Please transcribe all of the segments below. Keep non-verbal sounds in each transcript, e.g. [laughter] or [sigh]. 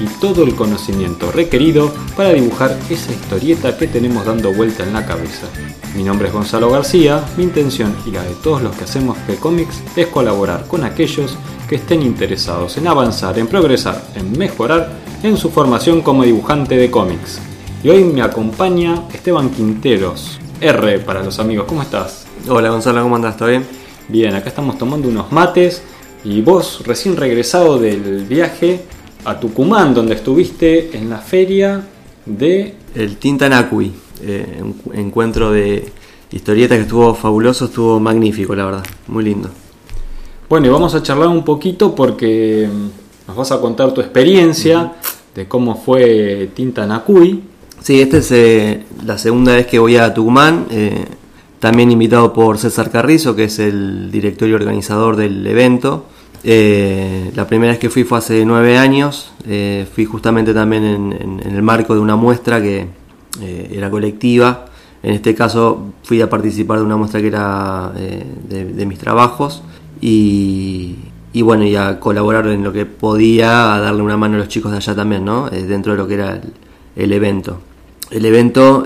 y todo el conocimiento requerido para dibujar esa historieta que tenemos dando vuelta en la cabeza. Mi nombre es Gonzalo García, mi intención y la de todos los que hacemos G-Comics es colaborar con aquellos que estén interesados en avanzar, en progresar, en mejorar en su formación como dibujante de cómics. Y hoy me acompaña Esteban Quinteros, R para los amigos, ¿cómo estás? Hola Gonzalo, ¿cómo andás? ¿Todo bien? Bien, acá estamos tomando unos mates y vos recién regresado del viaje a Tucumán, donde estuviste en la feria de... El Tintanacui, eh, un encuentro de historietas que estuvo fabuloso, estuvo magnífico, la verdad, muy lindo. Bueno, y vamos a charlar un poquito porque mm, nos vas a contar tu experiencia de cómo fue Tintanacui. Sí, esta es eh, la segunda vez que voy a Tucumán, eh, también invitado por César Carrizo, que es el director y organizador del evento. Eh, la primera vez que fui fue hace nueve años, eh, fui justamente también en, el marco de una muestra que eh, era colectiva. En este caso fui a participar de una muestra que era de, mis trabajos y, bueno, y a colaborar en lo que podía, a darle una mano a los chicos de allá también, ¿no? dentro de lo que era el, evento. El evento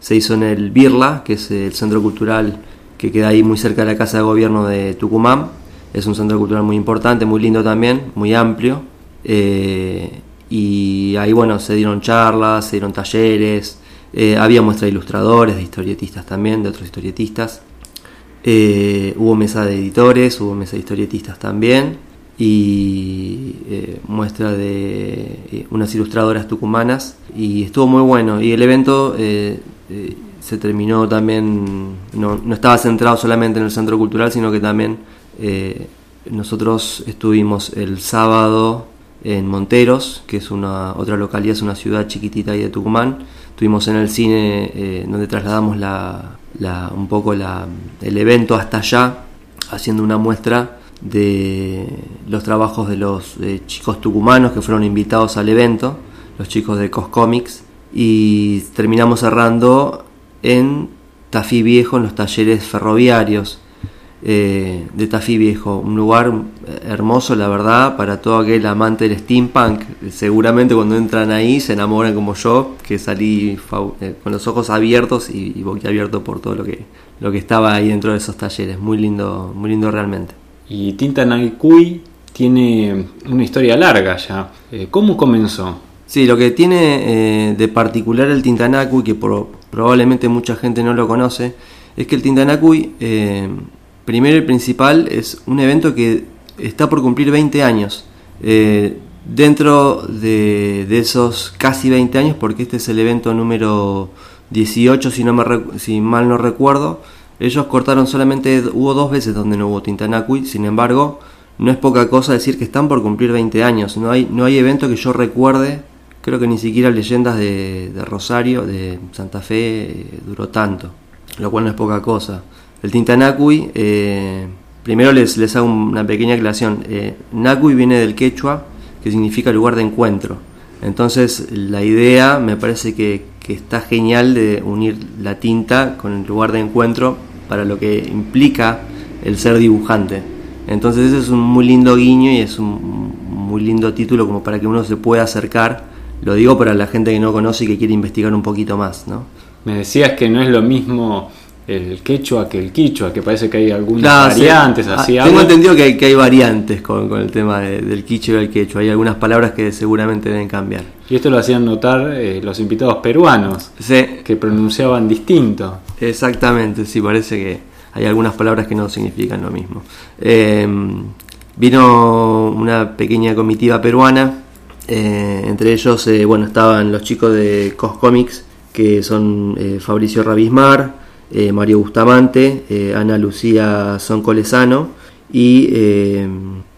se hizo en el Birla, que es el centro cultural que queda ahí muy cerca de la Casa de Gobierno de Tucumán es un centro cultural muy importante, muy lindo también, muy amplio. Eh, y ahí, bueno, se dieron charlas, se dieron talleres, eh, había muestra de ilustradores, de historietistas también, de otros historietistas. Eh, hubo mesa de editores, hubo mesa de historietistas también. Y muestra de unas ilustradoras tucumanas. Y estuvo muy bueno. Y el evento se terminó también, no, no estaba centrado solamente en el centro cultural, sino que también eh, nosotros estuvimos el sábado en Monteros, que es una otra localidad, es una ciudad chiquitita ahí de Tucumán. Estuvimos en el cine eh, donde trasladamos la, un poco la, el evento hasta allá, haciendo una muestra de los trabajos de los chicos tucumanos que fueron invitados al evento, los chicos de Coscomics, y terminamos cerrando en Tafí Viejo, en los talleres ferroviarios eh, de Tafí Viejo, un lugar hermoso, la verdad, para todo aquel amante del steampunk. Seguramente cuando entran ahí se enamoran como yo, que salí eh, con los ojos abiertos y, y abierto por todo lo que, lo que estaba ahí dentro de esos talleres. Muy lindo, muy lindo realmente. Y Tinta Naikui tiene una historia larga ya. Eh, ¿Cómo comenzó? Sí, lo que tiene de particular el Tintanakui, que probablemente mucha gente no lo conoce, es que el Tintanakui Primero y principal es un evento que está por cumplir 20 años. Eh, dentro de, esos casi 20 años, porque este es el evento número 18, si, no me, si mal no recuerdo, ellos cortaron solamente, hubo dos veces donde no hubo Tintanacui, sin embargo, no es poca cosa decir que están por cumplir 20 años. No hay, no hay evento que yo recuerde, creo que ni siquiera leyendas de, Rosario, de Santa Fe, eh, duró tanto, lo cual no es poca cosa. El Tintanacui, eh, primero les, les hago una pequeña aclaración. Eh, Nakui viene del quechua, que significa lugar de encuentro. Entonces la idea me parece que, está genial de unir la tinta con el lugar de encuentro para lo que implica el ser dibujante. Entonces ese es un muy lindo guiño y es un muy lindo título como para que uno se pueda acercar. Lo digo para la gente que no conoce y que quiere investigar un poquito más. ¿no? Me decías que no es lo mismo el quechua que el quichua, que parece que hay algunas variantes ah, así. tengo entendido que hay, que hay variantes con, el tema del quichua y el quechua, hay algunas palabras que seguramente deben cambiar. Y esto lo hacían notar eh, los invitados peruanos, que pronunciaban distinto. Exactamente, sí, parece que hay algunas palabras que no significan lo mismo. Eh, vino una pequeña comitiva peruana, eh, entre ellos bueno estaban los chicos de Coscomics, que son Fabricio Rabismar, eh, Mario Bustamante, eh, Ana Lucía Soncolesano y eh,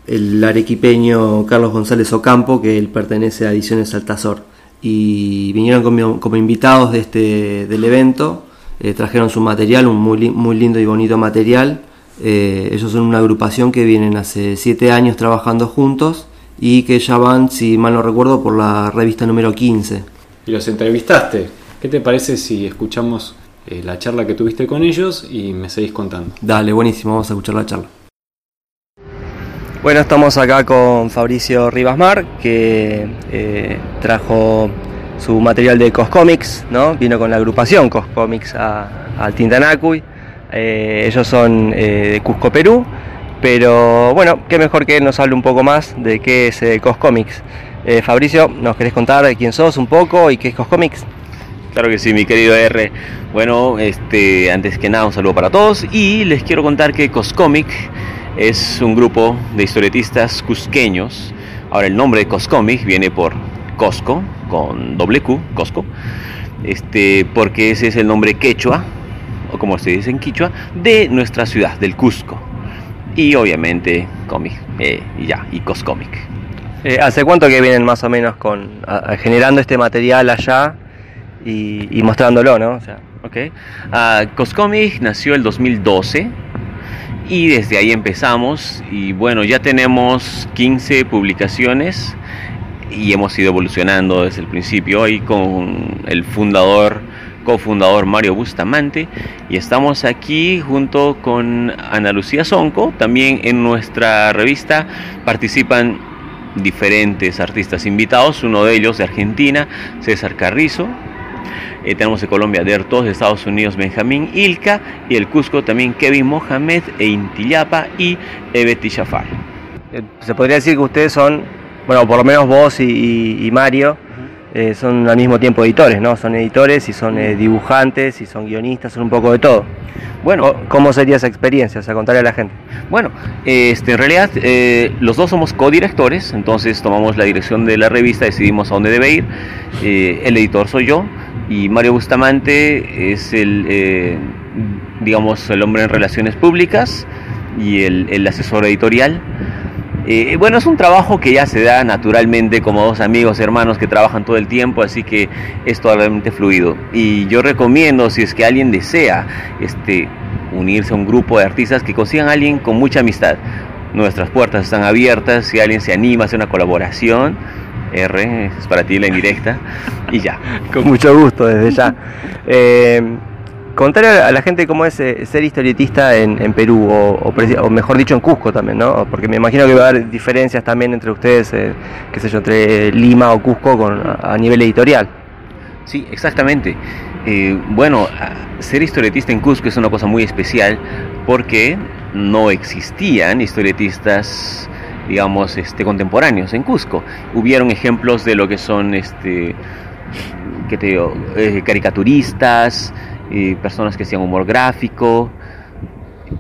el arequipeño Carlos González Ocampo, que él pertenece a Ediciones Altazor. Y vinieron como, invitados de este, del evento, trajeron su material, un muy, muy lindo y bonito material, ellos son una agrupación que vienen hace siete años trabajando juntos y que ya van, si mal no recuerdo, por la revista número 15. Y los entrevistaste. ¿Qué te parece si escuchamos eh, la charla que tuviste con ellos y me seguís contando? Dale, buenísimo, vamos a escuchar la charla. Bueno, estamos acá con Fabricio Rivasmar, que eh, trajo su material de Coscomics, ¿no? Vino con la agrupación Coscomics al Tintanacuy. Eh, ellos son de Cusco, Perú, pero bueno, qué mejor que nos hable un poco más de qué es Coscomics. Fabricio, ¿nos querés contar de quién sos un poco y qué es Coscomics? Claro que sí, mi querido R. Bueno, este, antes que nada un saludo para todos y les quiero contar que Coscomic es un grupo de historietistas cusqueños. Ahora el nombre de Coscomic viene por Cosco, con doble Q, Cosco, este, porque ese es el nombre quechua, o como se dice en quichua, de nuestra ciudad, del Cusco. Y obviamente cómic, eh, y ya, y Coscomic. Eh, ¿Hace cuánto que vienen más o menos con generando este material allá y, mostrándolo, ¿no? O sea. Ok. Uh, Coscomic nació el 2012 y desde ahí empezamos y bueno, ya tenemos 15 publicaciones y hemos ido evolucionando desde el principio ahí con el fundador, cofundador Mario Bustamante y estamos aquí junto con Ana Lucía Sonco, también en nuestra revista participan diferentes artistas invitados, uno de ellos de Argentina, César Carrizo, eh, tenemos en Colombia Dertos, de Estados Unidos Benjamín Ilka y el Cusco también Kevin Mohamed e Intillapa y Ebeti Shafar. Eh, se podría decir que ustedes son, bueno, por lo menos vos y, Mario, eh, son al mismo tiempo editores, ¿no? Son editores y son dibujantes y son guionistas, son un poco de todo. Bueno, ¿cómo sería esa experiencia? O sea, contarle a la gente. Bueno, este, en realidad los dos somos codirectores, entonces tomamos la dirección de la revista, decidimos a dónde debe ir. el editor soy yo, y Mario Bustamante es el, eh, digamos, el hombre en relaciones públicas y el, asesor editorial. Eh, bueno, es un trabajo que ya se da naturalmente como dos amigos, hermanos que trabajan todo el tiempo, así que es totalmente fluido. Y yo recomiendo, si es que alguien desea este, unirse a un grupo de artistas, que consigan a alguien con mucha amistad. Nuestras puertas están abiertas, si alguien se anima a hacer una colaboración, R, es para ti la indirecta, y ya. Con mucho gusto desde ya. Eh, contar a la gente cómo es eh, ser historietista en, Perú, o, mejor dicho en Cusco también, ¿no? Porque me imagino que va a haber diferencias también entre ustedes, eh, qué sé yo, entre Lima o Cusco con, a, nivel editorial. Sí, exactamente. bueno, ser historietista en Cusco es una cosa muy especial porque no existían historietistas digamos, este, contemporáneos en Cusco. Hubieron ejemplos de lo que son, este, ¿qué te digo? Eh, caricaturistas, eh, personas que hacían humor gráfico,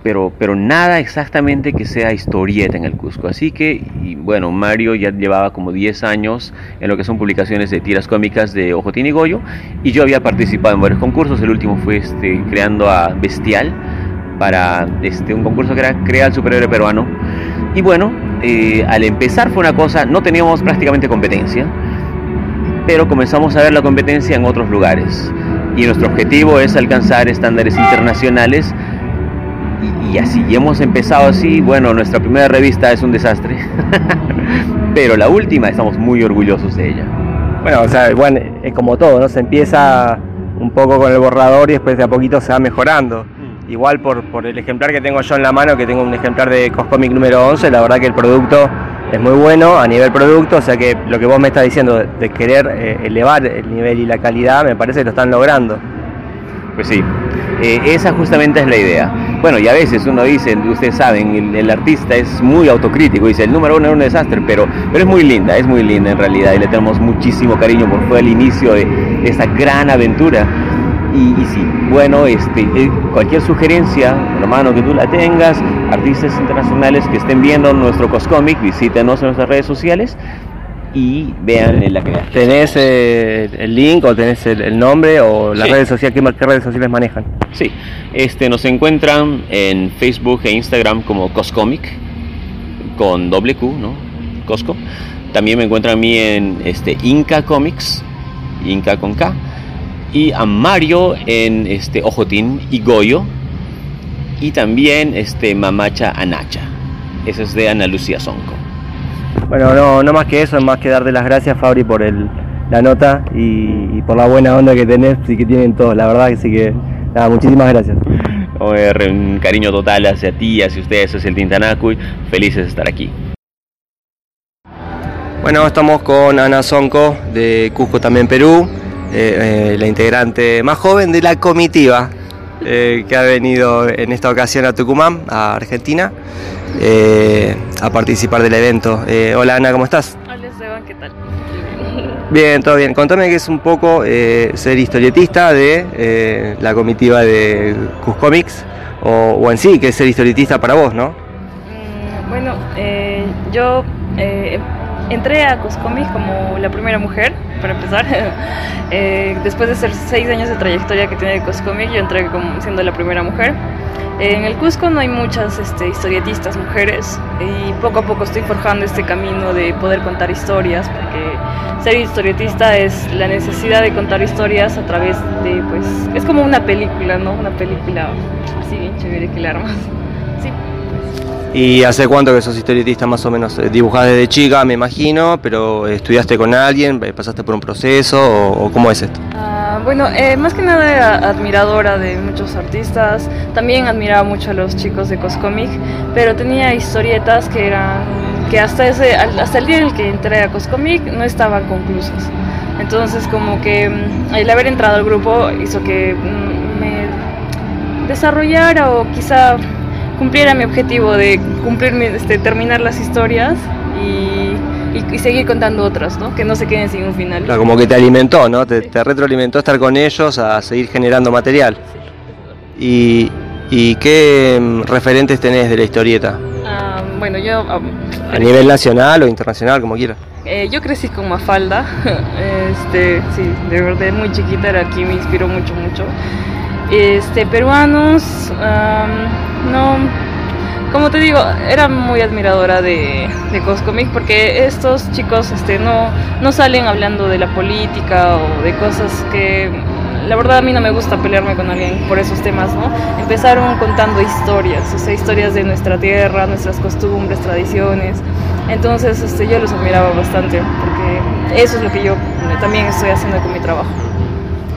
pero, pero nada exactamente que sea historieta en el Cusco. Así que, y bueno, Mario ya llevaba como 10 años en lo que son publicaciones de tiras cómicas de Ojotín y Goyo, y yo había participado en varios concursos. El último fue este, creando a Bestial para este, un concurso que era Crea el Superhéroe Peruano. Y bueno, eh, al empezar fue una cosa, no teníamos prácticamente competencia, pero comenzamos a ver la competencia en otros lugares. Y nuestro objetivo es alcanzar estándares internacionales. Y, así, hemos empezado así. Bueno, nuestra primera revista es un desastre, [laughs] pero la última estamos muy orgullosos de ella. Bueno, o sea, bueno, es como todo, ¿no? Se empieza un poco con el borrador y después de a poquito se va mejorando. Igual por, por, el ejemplar que tengo yo en la mano, que tengo un ejemplar de Coscomic número 11, la verdad que el producto es muy bueno a nivel producto, o sea que lo que vos me estás diciendo de, querer eh, elevar el nivel y la calidad, me parece que lo están logrando. Pues sí, eh, esa justamente es la idea. Bueno, y a veces uno dice, ustedes saben, el, artista es muy autocrítico, dice, el número uno era un desastre, pero, pero es muy linda, es muy linda en realidad, y le tenemos muchísimo cariño porque fue el inicio de esta gran aventura y, sí, bueno, este, eh, cualquier sugerencia, hermano, que tú la tengas, artistas internacionales que estén viendo nuestro Coscomic, visítenos en nuestras redes sociales y vean la creación. ¿Tenés eh, el link o tenés el, nombre o las redes sociales? ¿qué, redes sociales manejan? Sí, este, nos encuentran en Facebook e Instagram como Coscomic, con doble Q, ¿no? Cosco. También me encuentran a mí en este, Inca Comics, Inca con K y a Mario en este Ojotín y Goyo. y también este Mamacha Anacha. Eso es de Ana Lucía Sonco. Bueno, no, no más que eso, más que darte las gracias Fabri por el, la nota y, por la buena onda que tenés y que tienen todos, la verdad que sí que nada, muchísimas gracias. Un cariño total hacia ti, hacia ustedes, hacia el Tintanacuy, felices de estar aquí. Bueno, estamos con Ana Sonco de Cusco también Perú, eh, eh, la integrante más joven de la comitiva eh, que ha venido en esta ocasión a Tucumán, a Argentina, a participar del evento. hola Ana, ¿cómo estás? Hola Esteban, ¿qué tal? Bien, todo bien. Contame que es un poco ser historietista de la comitiva de Cuscomics, o, o en sí, que es ser historietista para vos, ¿no? Mm, bueno, yo entré a Coscomics como la primera mujer, para empezar. [laughs] Eh, después de ser seis años de trayectoria que tiene Coscomics, yo entré como siendo la primera mujer. En el Cusco no hay muchas este, historietistas mujeres y poco a poco estoy forjando este camino de poder contar historias, porque ser historietista es la necesidad de contar historias a través de, pues, es como una película, ¿no? Una película así bien chévere que le armas. ¿Y hace cuánto que sos historietista más o menos? Eh, Dibujás desde chica, me imagino, pero ¿estudiaste con alguien? ¿Pasaste por un proceso? ¿O, cómo es esto? Ah, bueno, eh, más que nada era admiradora de muchos artistas. También admiraba mucho a los chicos de Coscomic, pero tenía historietas que eran que hasta, ese, hasta el día en el que entré a Coscomic no estaban conclusas. Entonces como que mm, el haber entrado al grupo hizo que mm, me desarrollara o quizá cumpliera mi objetivo de cumplir este, terminar las historias y, seguir contando otras, ¿no? Que no se queden sin un final. Claro, como que te alimentó, ¿no? Te, retroalimentó estar con ellos a seguir generando material. Y, ¿Y qué mm, referentes tenés de la historieta? Ah, bueno, yo... Ah, ¿A nivel nacional o internacional, como quieras? Eh, yo crecí con Mafalda, [laughs] este, sí, de verdad muy chiquita era aquí, me inspiró mucho, mucho. Este, peruanos, no, como te digo, era muy admiradora de, de Coscomic porque estos chicos este, no, no salen hablando de la política o de cosas que la verdad a mí no me gusta pelearme con alguien por esos temas, ¿no? Empezaron contando historias, o sea, historias de nuestra tierra, nuestras costumbres, tradiciones. Entonces este, yo los admiraba bastante porque eso es lo que yo también estoy haciendo con mi trabajo.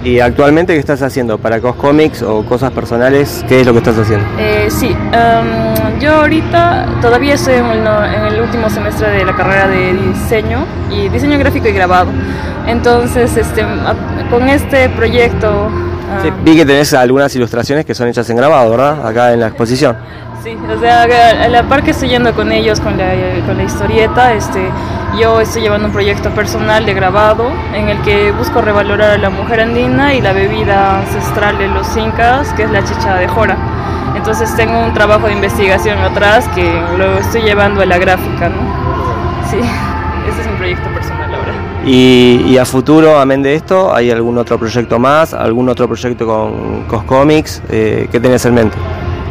¿Y actualmente qué estás haciendo? ¿Para Coscomics o cosas personales? ¿Qué es lo que estás haciendo? Eh, sí, em, yo ahorita todavía estoy en el, último semestre de la carrera de diseño y diseño gráfico y grabado. Entonces, este, con este proyecto... Sí, vi que tenés algunas ilustraciones que son hechas en grabado, ¿verdad? Acá en la exposición. Sí, o sea, a la par que estoy yendo con ellos, con la, con la historieta, este, yo estoy llevando un proyecto personal de grabado en el que busco revalorar a la mujer andina y la bebida ancestral de los incas, que es la chicha de jora. Entonces tengo un trabajo de investigación atrás que lo estoy llevando a la gráfica, ¿no? Sí, [laughs] ese es mi proyecto personal ahora. Y, a futuro, amén de esto, ¿hay algún otro proyecto más? ¿Algún otro proyecto con Coscomics? Eh, ¿Qué tenés en mente?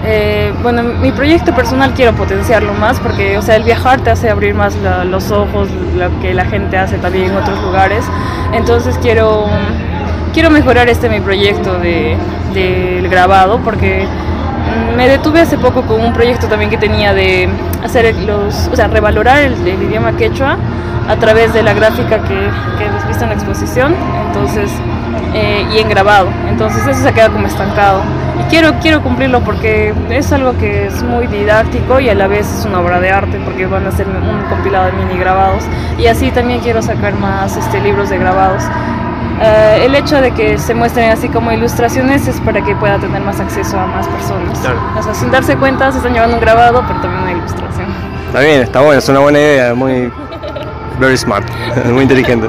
Eh, bueno, mi proyecto personal quiero potenciarlo más porque, o sea, el viajar te hace abrir más los ojos, lo que la gente hace también en otros lugares. Entonces quiero, quiero mejorar este mi proyecto del de, grabado porque me detuve hace poco con un proyecto también que tenía de hacer los, o sea, revalorar el, idioma quechua a través de la gráfica que, que hemos visto en la exposición, entonces, eh, y en grabado. Entonces eso se queda como estancado quiero, quiero cumplirlo porque es algo que es muy didáctico y a la vez es una obra de arte porque van a ser un compilado de mini grabados y así también quiero sacar más este, libros de grabados. Eh, el hecho de que se muestren así como ilustraciones es para que pueda tener más acceso a más personas. O sea, sin darse cuenta se están llevando un grabado, pero también una ilustración. Está bien, está bueno, es una buena idea, muy [laughs] very smart, [laughs] muy inteligente.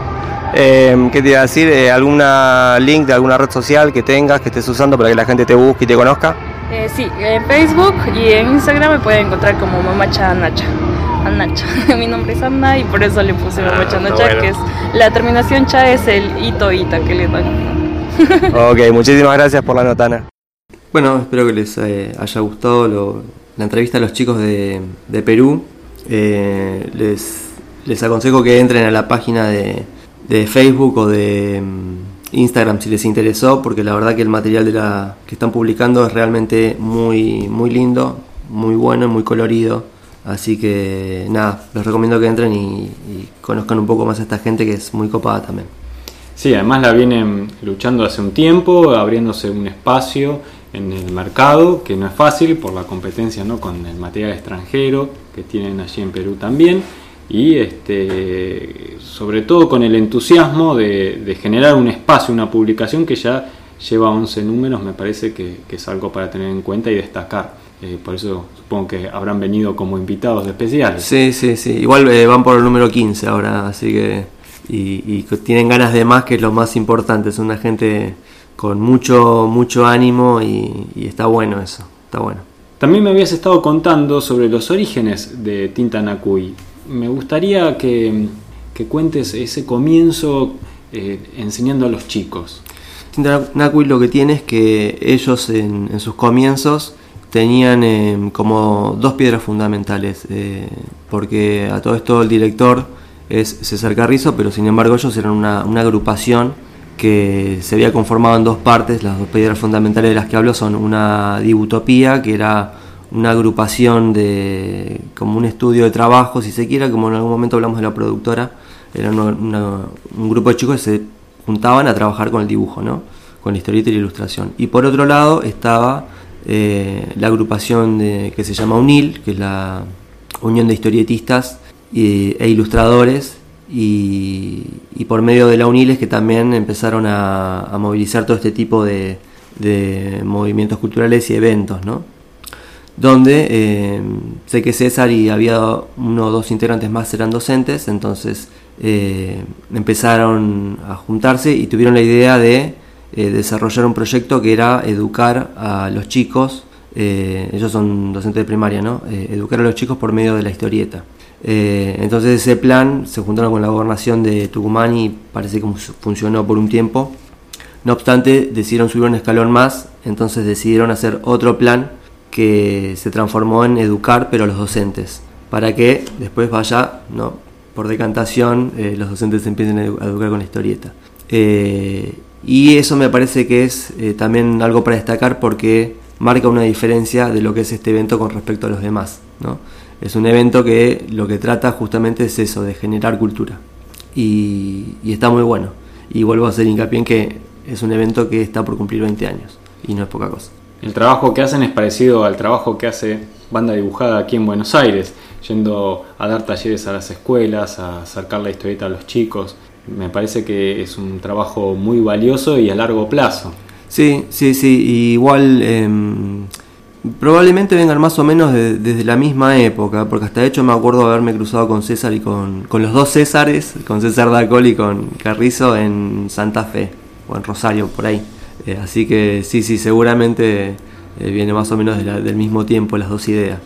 Eh, ¿Qué te iba a decir? Eh, ¿Alguna link de alguna red social que tengas, que estés usando para que la gente te busque y te conozca? Eh, sí, en Facebook y en Instagram me pueden encontrar como Mamacha Nacha. Anacha. [laughs] Mi nombre es Ana y por eso le puse ah, Mamacha Nacha, que es la terminación cha es el hito ita que le dan. [laughs] ok, muchísimas gracias por la notana. Bueno, espero que les eh, haya gustado la entrevista a los chicos de, de Perú. les, les aconsejo que entren a la página de de Facebook o de, Instagram si les interesó, porque la verdad que el material de la, que están publicando es realmente muy, muy lindo, muy bueno, muy colorido. Así que nada, les recomiendo que entren y, y conozcan un poco más a esta gente que es muy copada también. Sí, además la vienen luchando hace un tiempo, abriéndose un espacio en el mercado, que no es fácil por la competencia ¿no? con el material extranjero que tienen allí en Perú también, y este, sobre todo con el entusiasmo de, de generar un espacio, una publicación que ya lleva 11 números, me parece que, que es algo para tener en cuenta y destacar. Eh, por eso supongo que habrán venido como invitados especiales. Sí, sí, sí. Igual eh, van por el número 15 ahora, así que. Y, tienen ganas de más, que es lo más importante. Es una gente con mucho, mucho ánimo y, y está bueno eso. Está bueno. También me habías estado contando sobre los orígenes de Tinta Nakui. Me gustaría que, que cuentes ese comienzo eh, enseñando a los chicos. Tinta lo que tiene es que ellos en, en sus comienzos tenían eh, como dos piedras fundamentales, eh, porque a todo esto el director es César Carrizo, pero sin embargo ellos eran una, una, agrupación que se había conformado en dos partes, las dos piedras fundamentales de las que hablo son una Dibutopía, que era una agrupación de como un estudio de trabajo, si se quiera, como en algún momento hablamos de la productora, era un grupo de chicos que se juntaban a trabajar con el dibujo, ¿no? con la historieta y la ilustración. Y por otro lado estaba eh, la agrupación de, que se llama UNIL, que es la Unión de Historietistas e Ilustradores, y, y, por medio de la UNIL es que también empezaron a, a movilizar todo este tipo de, de, movimientos culturales y eventos, ¿no? Donde eh, sé que César y había uno o dos integrantes más eran docentes, entonces eh, empezaron a juntarse y tuvieron la idea de eh, desarrollar un proyecto que era educar a los chicos, ellos son docentes de primaria, ¿no? Educar a los chicos por medio de la historieta. Entonces ese plan se juntaron con la gobernación de Tucumán y parece que funcionó por un tiempo. No obstante, decidieron subir un escalón más, entonces decidieron hacer otro plan que se transformó en educar pero los docentes, para que después vaya, ¿no? por decantación, los docentes empiecen a educar con la historieta. Y eso me parece que es eh, también algo para destacar porque marca una diferencia de lo que es este evento con respecto a los demás. ¿no? Es un evento que lo que trata justamente es eso, de generar cultura. Y, y, está muy bueno. Y vuelvo a hacer hincapié en que es un evento que está por cumplir 20 años y no es poca cosa. El trabajo que hacen es parecido al trabajo que hace Banda Dibujada aquí en Buenos Aires, yendo a dar talleres a las escuelas, a acercar la historieta a los chicos me parece que es un trabajo muy valioso y a largo plazo. Sí, sí, sí, igual eh, probablemente vengan más o menos de, desde la misma época, porque hasta de hecho me acuerdo haberme cruzado con César y con, con los dos Césares, con César Dacol y con Carrizo en Santa Fe, o en Rosario, por ahí. Eh, así que sí, sí, seguramente eh, viene más o menos de la, del mismo tiempo las dos ideas.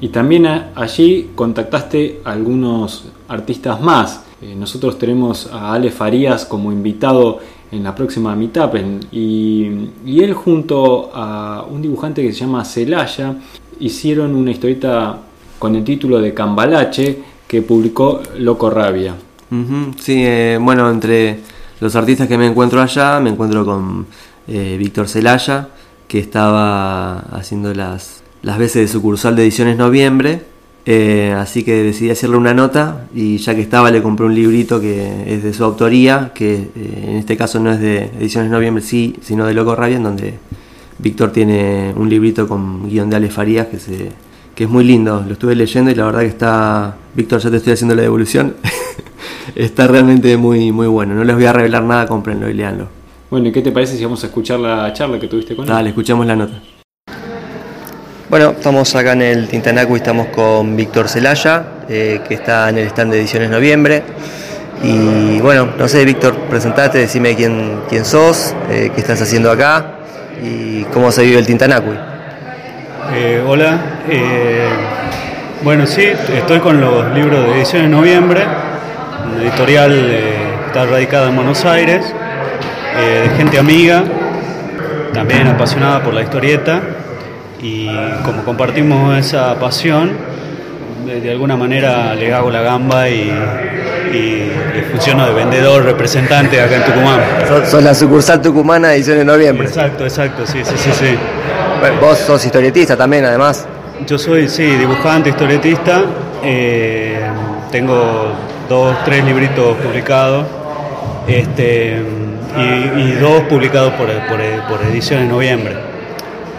Y también allí contactaste a algunos artistas más. Eh, nosotros tenemos a Ale Farías como invitado en la próxima Meetup y, y, él junto a un dibujante que se llama Celaya hicieron una historieta con el título de Cambalache que publicó Loco Rabia. Uh -huh, sí, eh, bueno, entre los artistas que me encuentro allá me encuentro con eh, Víctor Celaya que estaba haciendo las, las veces de sucursal de Ediciones Noviembre. Eh, así que decidí hacerle una nota y ya que estaba le compré un librito que es de su autoría, que eh, en este caso no es de Ediciones Noviembre, sí, sino de Loco Rabia, en donde Víctor tiene un librito con guion de Ale Farías que, se, que es muy lindo. Lo estuve leyendo y la verdad que está... Víctor, ya te estoy haciendo la devolución. [laughs] está realmente muy, muy bueno. No les voy a revelar nada, cómprenlo y leanlo. Bueno, ¿y qué te parece si vamos a escuchar la charla que tuviste con él? Dale, escuchamos la nota. Bueno, estamos acá en el Tintanacu y estamos con Víctor Celaya, eh, que está en el stand de Ediciones Noviembre. Y bueno, no sé, Víctor, presentate, decime quién, quién sos, eh, qué estás haciendo acá y cómo se vive el Tintanacu. Eh, hola, bueno, sí, estoy con los libros de Ediciones Noviembre, una editorial que está radicada en Buenos Aires, de gente amiga, también apasionada por la historieta y como compartimos esa pasión, de, de alguna manera le hago la gamba y, y funciono de vendedor, representante acá en Tucumán. Sos, la sucursal tucumana de Ediciones Noviembre. Exacto, exacto, sí, sí, sí. sí. Vos sos historietista también, además. Yo soy, sí, dibujante, historietista. Eh, tengo dos, tres libritos publicados. Este, y, dos publicados por, por, por Ediciones Noviembre.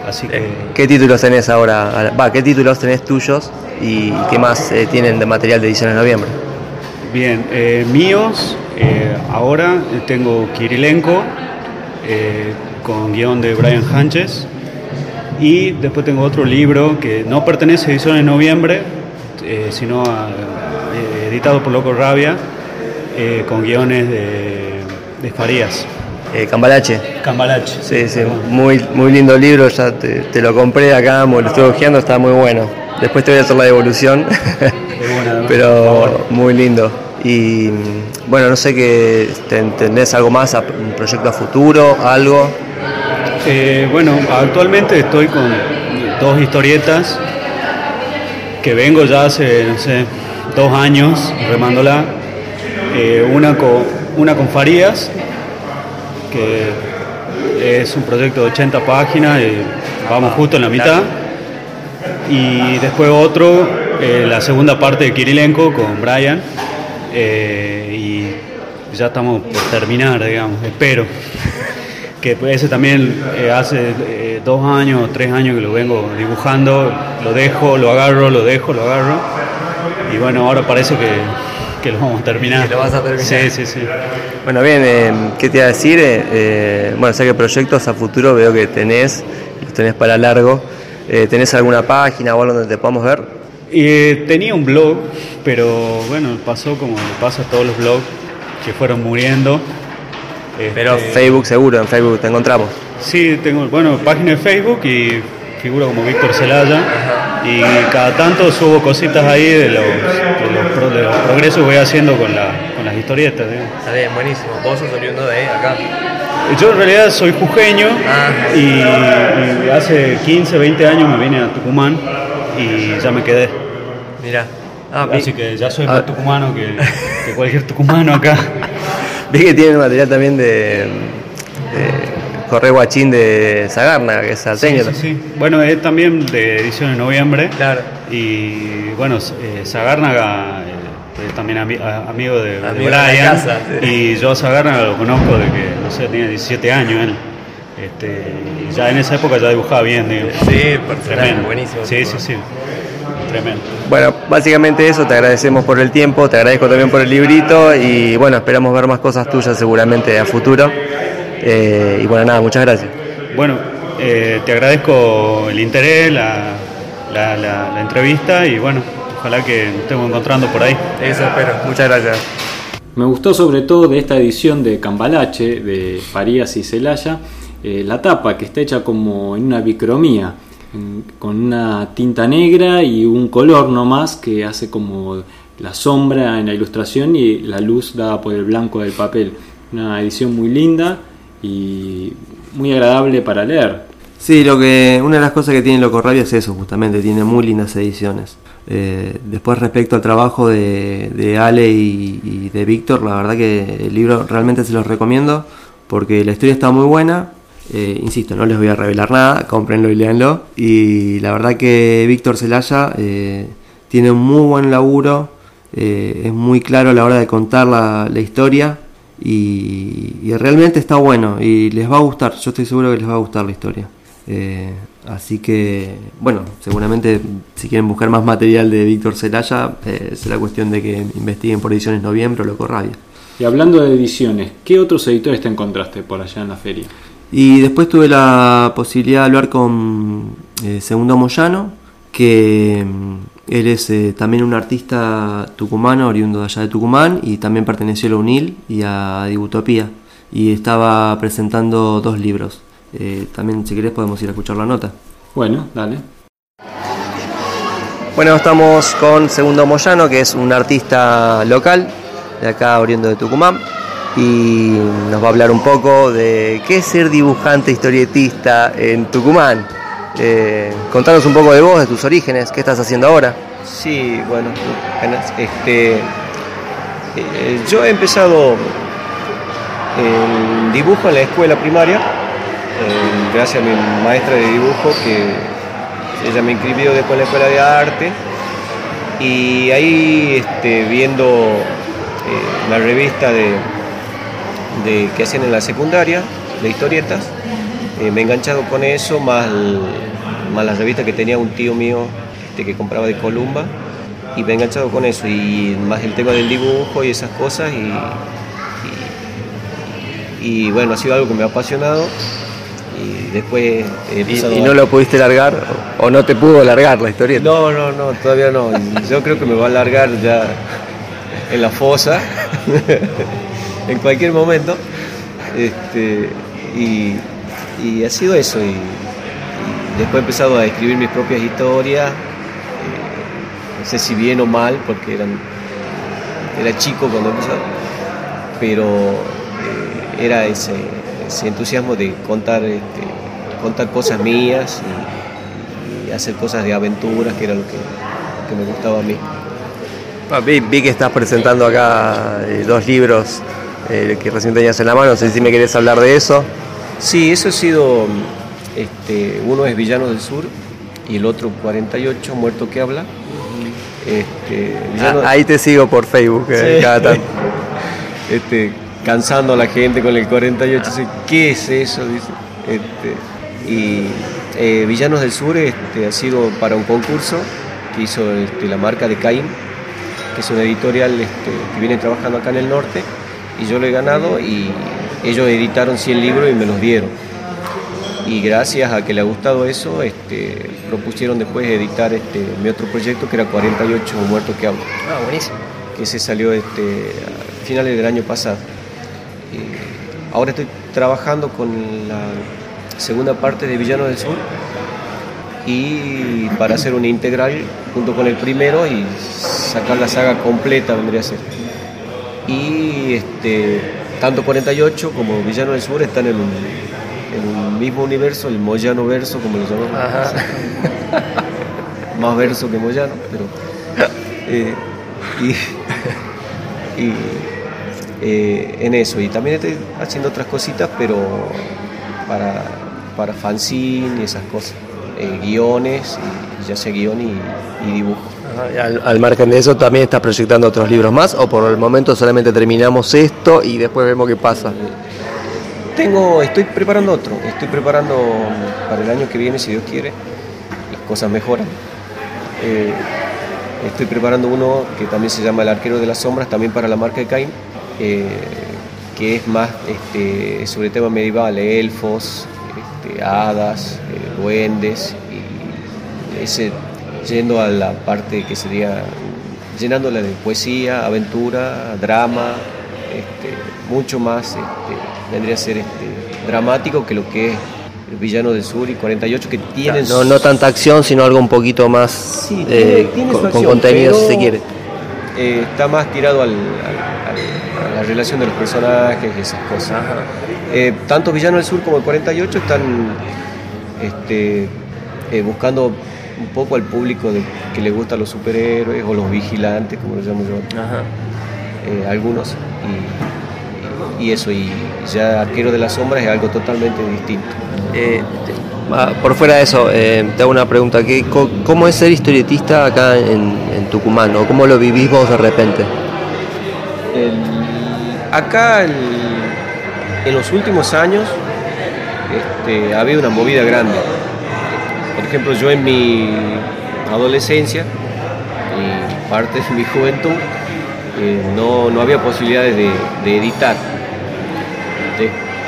Así que... ¿Qué títulos tenés ahora? Va, ¿qué títulos tenés tuyos y qué más eh, tienen de material de edición en noviembre? Bien, eh, míos, eh, ahora tengo Kirilenko con guion de Brian Hanches y después tengo otro libro que no pertenece a edición en noviembre, sino editado por Loco Rabia con guiones de, de Farías. Eh, Cambalache. Cambalache. Sí, sí, muy, muy lindo libro, ya te, lo compré acá, lo estoy hojeando, está muy bueno. Después te voy a hacer la devolución, [laughs] pero muy lindo. Y bueno, no sé qué, ¿entendés algo más, un proyecto a futuro, algo? Eh, bueno, actualmente estoy con dos historietas que vengo ya hace, no sé, dos años remándola. Eh, una, con, una con Farías, que es un proyecto de 80 páginas, y vamos justo en la mitad. Y después otro, eh, la segunda parte de Kirilenko con Brian. Eh, y ya estamos por terminar, digamos, espero. Que ese también eh, hace dos años, tres años que lo vengo dibujando, lo dejo, lo agarro, lo dejo, lo agarro. Y bueno, ahora parece que que lo vamos a terminar. lo vas a terminar. Sí, sí, sí. Bueno, bien, eh, ¿qué te iba a decir? Eh, eh, bueno, sé que proyectos a futuro veo que tenés, los tenés para largo. ¿Tenés alguna página o algo donde te podamos ver? tenía un blog, pero bueno, pasó como pasa a todos los blogs que fueron muriendo. Pero este, Facebook seguro, en Facebook te encontramos. Sí, tengo, bueno, página de Facebook y figura como Víctor Celaya y cada tanto subo cositas ahí de los, progresos que voy haciendo con, las historietas. Está bien, buenísimo. ¿Vos sos oriundo de acá? Yo en realidad soy jujeño ah. y, hace 15, 20 años me vine a Tucumán y ya me quedé. Mira. Ah, Así que ya soy más ah. tucumano que, que, cualquier tucumano acá. [laughs] Vi que tiene material también de Correo Guachín de Zagarna, que es salteño. Sí, sí, Bueno, es también de edición de noviembre. Claro. Y bueno, eh, Zagárnaga eh, también amigo de, Brian. Y yo a lo conozco de que, no sé, tenía 17 años él. Este, y ya en esa época ya dibujaba bien, digo. Sí, tremendo. buenísimo. Sí, sí, sí. Tremendo. Bueno, básicamente eso, te agradecemos por el tiempo, te agradezco también por el librito y bueno, esperamos ver más cosas tuyas seguramente a futuro. Eh, y bueno, nada, muchas gracias. Bueno, eh, te agradezco el interés, la, la, entrevista y bueno, ojalá que nos estemos encontrando por ahí. Eso espero, muchas gracias. Me gustó sobre todo de esta edición de Cambalache, de Farías y Celaya, eh, la tapa que está hecha como en una bicromía, con una tinta negra y un color nomás que hace como la sombra en la ilustración y la luz dada por el blanco del papel. Una edición muy linda y muy agradable para leer. Sí, lo que una de las cosas que tiene Loco Rabia es eso, justamente, tiene muy lindas ediciones. Eh, después respecto al trabajo de, Ale y, de Víctor, la verdad que el libro realmente se los recomiendo porque la historia está muy buena. Eh, insisto, no les voy a revelar nada, cómprenlo y léanlo. Y la verdad que Víctor Celaya eh, tiene un muy buen laburo, es muy claro a la hora de contar la, la historia y, realmente está bueno y les va a gustar, yo estoy seguro que les va a gustar la historia. Eh, así que, bueno, seguramente si quieren buscar más material de Víctor Celaya, eh, será cuestión de que investiguen por Ediciones Noviembre o Loco Radio. Y hablando de ediciones, ¿qué otros editores te encontraste por allá en la feria? Y después tuve la posibilidad de hablar con eh, Segundo Moyano, que él es eh, también un artista tucumano, oriundo de allá de Tucumán, y también perteneció a la UNIL y a Dibutopía. Y estaba presentando dos libros. Eh, también, si querés, podemos ir a escuchar la nota. Bueno, dale. Bueno, estamos con Segundo Moyano, que es un artista local de acá, oriundo de Tucumán, y nos va a hablar un poco de qué es ser dibujante historietista en Tucumán. Eh, contanos un poco de vos, de tus orígenes, qué estás haciendo ahora. Sí, bueno, este, Eh, yo he empezado el dibujo en la escuela primaria, eh, gracias a mi maestra de dibujo que ella me inscribió después en la escuela de arte y ahí este, viendo eh, la revista de, de, que hacían en la secundaria, de historietas, eh, me he enganchado con eso, más, más la revista que tenía un tío mío este, que compraba de Columba y me he enganchado con eso y más el tema del dibujo y esas cosas y, y bueno, ha sido algo que me ha apasionado y después he ¿Y, y no lo pudiste largar o no te pudo largar la historia? No, no, no, todavía no. Yo creo que me va a largar ya en la fosa, [laughs] en cualquier momento. Este, y, ha sido eso. Y, después he empezado a escribir mis propias historias. Eh, no sé si bien o mal, porque eran, era chico cuando empezó, pero eh, era ese ese entusiasmo de contar, este, contar cosas mías y, y, hacer cosas de aventuras, que era lo que, que me gustaba a mí. Ah, vi, vi, que estás presentando acá eh, dos libros eh, que recién tenías en la mano, no sé si me querés hablar de eso. Sí, eso ha sido, este, uno es Villanos del Sur y el otro 48, Muerto que habla. Este, ah, ahí te sigo por Facebook, eh, sí. cada tanto. [laughs] este, cansando a la gente con el 48, dice, ¿qué es eso? Dice, este, y eh, Villanos del Sur este, ha sido para un concurso que hizo este, la marca de Caim, que es una editorial que viene trabajando acá en el norte, y yo lo he ganado y ellos editaron 100 libros y me los dieron. Y gracias a que le ha gustado eso, este, propusieron después editar este, mi otro proyecto que era 48 Muertos que hablo. Ah, buenísimo. Que se salió este, a finales del año pasado. Ahora estoy trabajando con la segunda parte de Villano del Sur y para hacer una integral junto con el primero y sacar la saga completa vendría a ser. Y este, tanto 48 como Villano del Sur están en un, en un mismo universo, el Moyano verso, como lo llamamos. [laughs] Más verso que Moyano, pero. Eh, y, [laughs] y eh, en eso. Y también estoy haciendo otras cositas, pero para, para fanzine y esas cosas. Eh, guiones, y, ya sea guion y, y dibujo. Al, al, margen de eso, ¿también estás proyectando otros libros más? ¿O por el momento solamente terminamos esto y después vemos qué pasa? Tengo, estoy preparando otro. Estoy preparando para el año que viene, si Dios quiere. Las cosas mejoran. Eh, estoy preparando uno que también se llama El Arquero de las Sombras, también para la marca de Caim eh, que es más este, sobre tema medieval, elfos, este, hadas, eh, duendes, y ese, yendo a la parte que sería llenándola de poesía, aventura, drama, este, mucho más este, vendría a ser este, dramático que lo que es el Villano del Sur y 48 que tienen... No, no tanta acción, sino algo un poquito más sí, eh, tiene, tiene con, acción, con, contenido pero, si se quiere. Eh, está más tirado al, al, al, a la relación de los personajes y esas cosas. Eh, tanto Villano del Sur como el 48 están este, eh, buscando un poco al público de, que le gustan los superhéroes o los vigilantes, como lo llamo yo. Eh, algunos. Y, y, eso, y ya Arquero de las Sombras es algo totalmente distinto. por fuera de eso, te hago una pregunta. ¿qué, ¿Cómo es ser historietista acá en, en Tucumán? ¿O cómo lo vivís vos de repente? El, acá el, en los últimos años este, ha habido una movida grande. Por ejemplo, yo en mi adolescencia y parte de mi juventud eh, no, no, había posibilidades de, editar.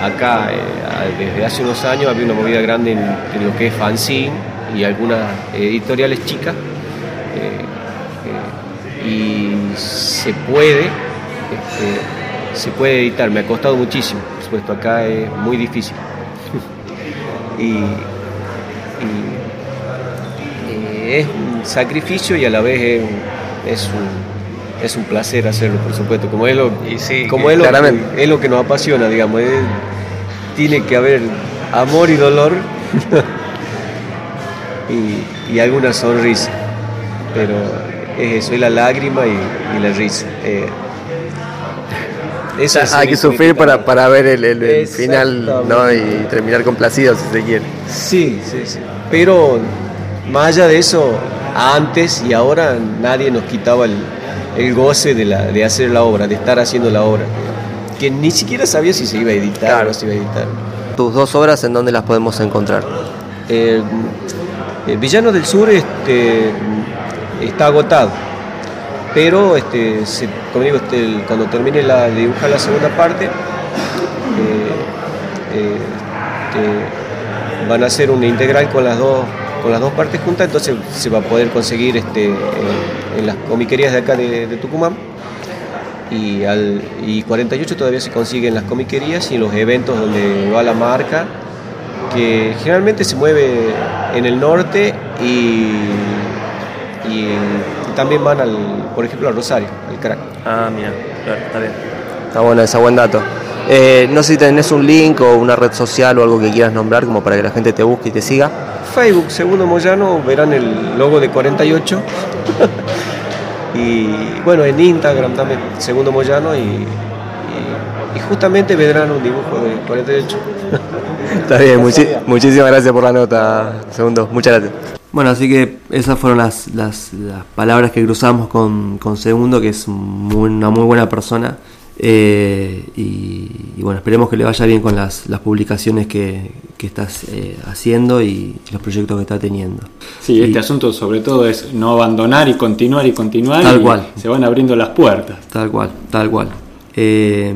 Acá, eh, desde hace unos años, había una movida grande en, lo que es fanzine y algunas editoriales chicas. Eh, y se puede este, se puede editar, me ha costado muchísimo, por supuesto, acá es muy difícil. [laughs] es un sacrificio y a la vez es un, es un, es un placer hacerlo, por supuesto, como es lo, sí, como es lo, que, es lo que nos apasiona, digamos, es, tiene que haber amor y dolor [laughs] y, y, alguna sonrisa, pero es eso, es la lágrima y, y la risa. Eh, Eso es Hay que sufrir para, para ver el, el- el final ¿no? Y terminar complacido si se quiere. Sí, sí, sí. Pero más allá de eso, antes y ahora nadie nos quitaba el, el goce de, la, de hacer la obra, de estar haciendo la obra. Que ni siquiera sabía si se iba a editar o no se iba a editar. Tus dos obras, ¿en dónde las podemos encontrar? El, el Villano del Sur este, está agotado. Pero, este, se- como digo, este, cuando termine la, de dibujar la segunda parte, eh, eh, van a hacer una integral con las dos, con las dos partes juntas, entonces se va a poder conseguir este, en, en las comiquerías de acá de, de Tucumán. Y, al, y 48 todavía se consigue en las comiquerías y en los eventos donde va la marca que generalmente se mueve en el norte y, y también van al, por ejemplo, a Rosario, al crack. Ah, mira, claro, está bien. Está bueno, ese buen dato. Eh, no sé si tenés un link o una red social o algo que quieras nombrar como para que la gente te busque y te siga. Facebook, Segundo Moyano, verán el logo de 48. [laughs] y bueno, en Instagram también, Segundo Moyano, y, y- y justamente verán un dibujo de 48. [laughs] Está bien, [laughs] muchi- muchísimas gracias por la nota, segundo. Muchas gracias. Bueno, así que esas fueron las, las- las palabras que cruzamos con, con Segundo, que es muy- una muy buena persona. Eh, y, y bueno, esperemos que le vaya bien con las, las publicaciones que, que estás eh, haciendo y los proyectos que está teniendo. Sí, Y- este asunto sobre todo es no abandonar y continuar y continuar. Tal y cual. Se van abriendo las puertas. Tal cual, tal cual. Eh,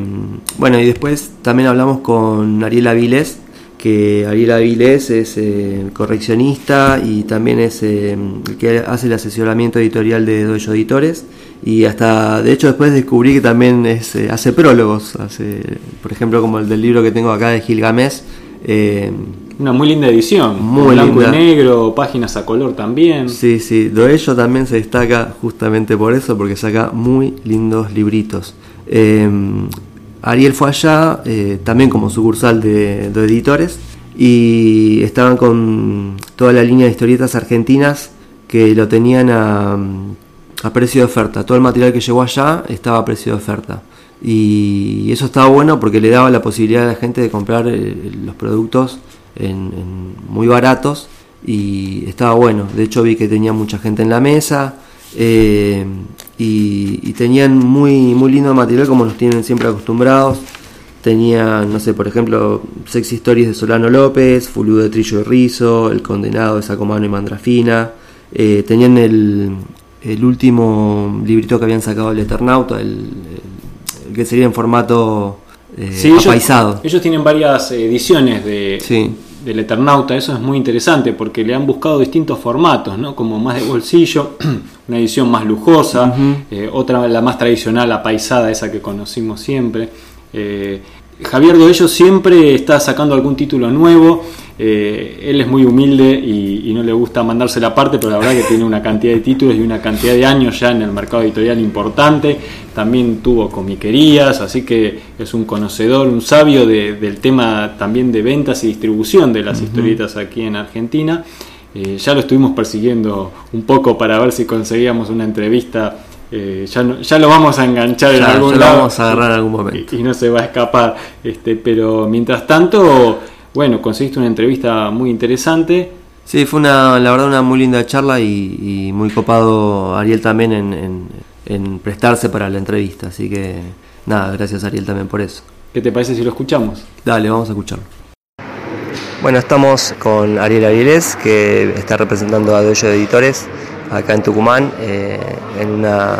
bueno, y después también hablamos con Ariel Avilés, que Ariel Avilés es eh, correccionista y también es eh, el que hace el asesoramiento editorial de Dojo Editores. Y hasta, de hecho, después descubrí que también es, eh, hace prólogos, hace, por ejemplo, como el del libro que tengo acá de Gilgamesh. Una muy linda edición. Muy blanco linda. y negro, páginas a color también. Sí, sí, Doello también se destaca justamente por eso, porque saca muy lindos libritos. Ariel fue allá, eh, también como sucursal de, editores, y estaban con toda la línea de historietas argentinas que lo tenían a, precio de oferta. Todo el material que llegó allá estaba a precio de oferta. Y eso estaba bueno porque le daba la posibilidad a la gente de comprar eh, los productos muy baratos y estaba bueno. De hecho vi que tenía mucha gente en la mesa eh, y, y tenían muy, muy lindo material como nos tienen siempre acostumbrados. Tenían, no sé, por ejemplo, Sexy Stories de Solano López, Fulú de Trillo de Rizo, El Condenado de Sacomano y Mandrafina. Eh, tenían el, el último librito que habían sacado el Eternauta, el, el- el que sería en formato eh, Sí, ellos, ellos tienen varias ediciones de, Sí. Del Eternauta, eso es muy interesante porque le han buscado distintos formatos, ¿no? como más de bolsillo, [clears throat] una edición más lujosa, eh, otra la más tradicional, apaisada, esa que conocimos siempre. Eh, Javier Doello siempre está sacando algún título nuevo, eh, él es muy humilde y, y no le gusta mandarse la parte, pero la verdad que tiene una cantidad de títulos y una cantidad de años ya en el mercado editorial importante, también tuvo comiquerías, así que es un conocedor, un sabio de- del tema también de ventas y distribución de las historietas aquí en Argentina. Eh, ya lo estuvimos persiguiendo un poco para ver si conseguíamos una entrevista. Eh, ya, no- ya lo vamos a enganchar en algún ya lo vamos a agarrar en algún momento. y, y no se va a escapar. Este, pero mientras tanto, bueno, conseguiste una entrevista muy interesante. Sí, fue una, la verdad una muy linda charla y, y muy copado Ariel también en, en- en prestarse para la entrevista. Así que nada, gracias Ariel también por eso. ¿Qué te parece si lo escuchamos? Dale, vamos a escucharlo. Bueno, estamos con Ariel Avilés, que está representando a Dojo Editores acá en Tucumán, eh, en una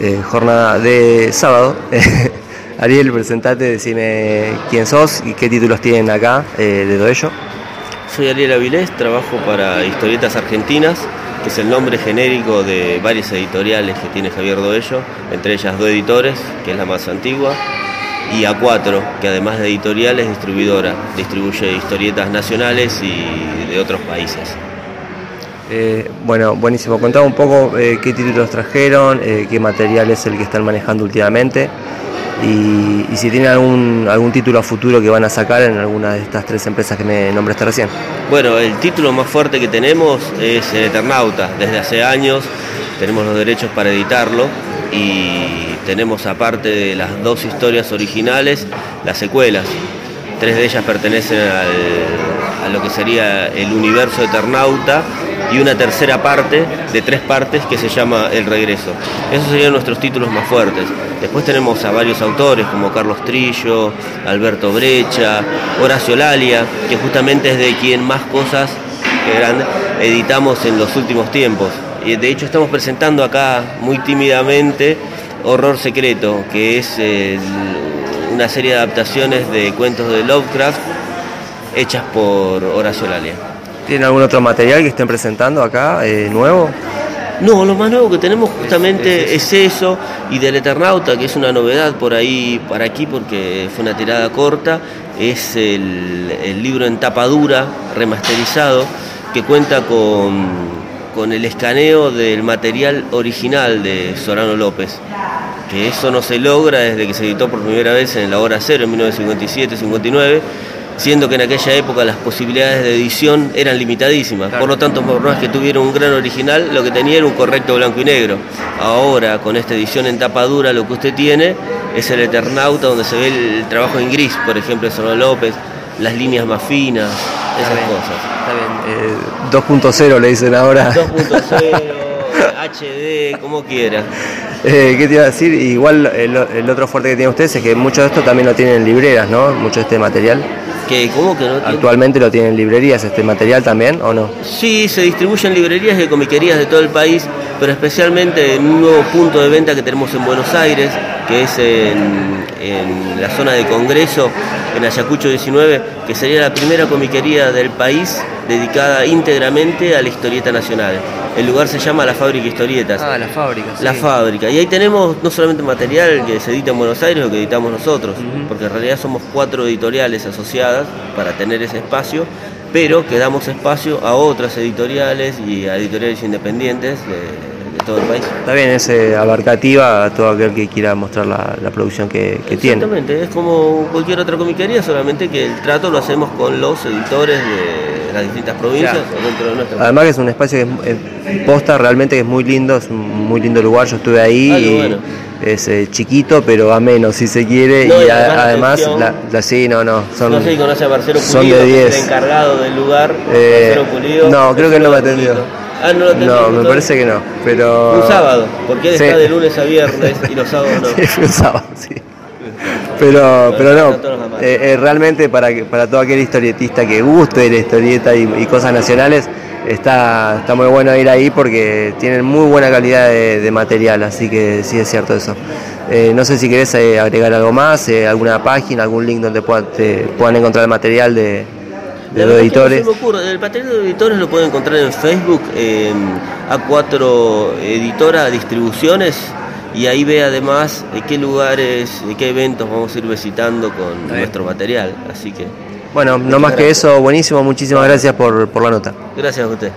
eh, jornada de sábado. [laughs] Ariel, presentate, decime quién sos y qué títulos tienen acá eh, de Dojo. Soy Ariel Avilés, trabajo para Historietas Argentinas, que es el nombre genérico de varias editoriales que tiene Javier Doello, entre ellas Do Editores, que es la más antigua, y A4, que además de editorial es distribuidora, distribuye historietas nacionales y de otros países. Eh, bueno, buenísimo. Contame un poco eh, qué títulos trajeron, eh, qué material es el que están manejando últimamente y, si tienen algún, algún título a futuro que van a sacar en alguna de estas tres empresas que me nombraste recién. Bueno, el título más fuerte que tenemos es Eternauta. Desde hace años tenemos los derechos para editarlo y tenemos aparte de las dos historias originales, las secuelas. Tres de ellas pertenecen a lo que sería el universo Eternauta y una tercera parte de tres partes que se llama El Regreso. Esos serían nuestros títulos más fuertes. Después tenemos a varios autores como Carlos Trillo, Alberto Brecha, Horacio Lalia, que justamente es de quien más cosas editamos en los últimos tiempos. Y de hecho estamos presentando acá muy tímidamente Horror Secreto, que es una serie de adaptaciones de cuentos de Lovecraft hechas por Horacio Lalia. ¿Tienen algún otro material que estén presentando acá, eh, nuevo? No, lo más nuevo que tenemos justamente es eso y del Eternauta, que es una novedad por ahí, para aquí, porque fue una tirada corta, es el, el libro en tapa dura, remasterizado, que cuenta con, con el escaneo del material original de Sorano López, que eso no se logra desde que se editó por primera vez en la hora cero, en 1957-59 siendo que en aquella época las posibilidades de edición eran limitadísimas. Por lo tanto, por más que tuviera un gran original, lo que tenía era un correcto blanco y negro. Ahora, con esta edición en tapa dura, lo que usted tiene es el Eternauta, donde se ve el trabajo en gris, por ejemplo, de López, las líneas más finas, esas cosas. Está bien. 2.0 eh, le dicen ahora. 2.0, [laughs] HD, como quiera. [laughs] Eh, ¿Qué te iba a decir? Igual el, otro fuerte que tiene ustedes es que mucho de esto también lo tienen en libreras, ¿no? Mucho de este material. ¿Cómo que no ¿Actualmente lo tienen en librerías este material también o no? Sí, se distribuye en librerías y comiquerías de todo el país, pero especialmente en un nuevo punto de venta que tenemos en Buenos Aires, que es en, en la zona de Congreso, en Ayacucho 19, que sería la primera comiquería del país dedicada íntegramente a la historieta nacional. El lugar se llama La Fábrica Historietas. Ah, la fábrica. La fábrica. Y ahí tenemos no solamente material que se edita en Buenos Aires, lo que editamos nosotros, porque en realidad somos cuatro editoriales asociadas para tener ese espacio, pero que damos espacio a otras editoriales y a editoriales independientes de, todo el país. Está bien, es eh, abarcativa a todo aquel que quiera mostrar la, producción que, tiene. Exactamente, es como cualquier otra comiquería, solamente que el trato lo hacemos con los editores de las distintas provincias dentro de nuestra Además que es un espacio que es, posta realmente que es muy lindo, es un muy lindo lugar, yo estuve ahí ah, y es eh, chiquito pero ameno si se quiere y, además, la, sí, no, no, son, no sé si conoce a Marcelo Pulido, son de 10. el encargado del lugar, eh, no, creo que no me atendió. Ah, no, no me parece que no, pero... Un sábado, porque él está de lunes a viernes y los sábados no. [laughs] sí, un sábado, sí. Pero, pero no, eh, eh, realmente para, para todo aquel historietista que guste de la historieta y, cosas nacionales, está, está muy bueno ir ahí porque tienen muy buena calidad de, material, así que sí es cierto eso. Eh, no sé si querés agregar algo más, alguna página, algún link donde puedan, puedan encontrar el material de, los editores. El material de editores lo pueden encontrar en Facebook, A4 Editora Distribuciones y ahí ve además de qué lugares, de qué eventos vamos a ir visitando con nuestro material. Así que. Bueno, no más que eso, buenísimo, muchísimas gracias por, por la nota. Gracias a usted.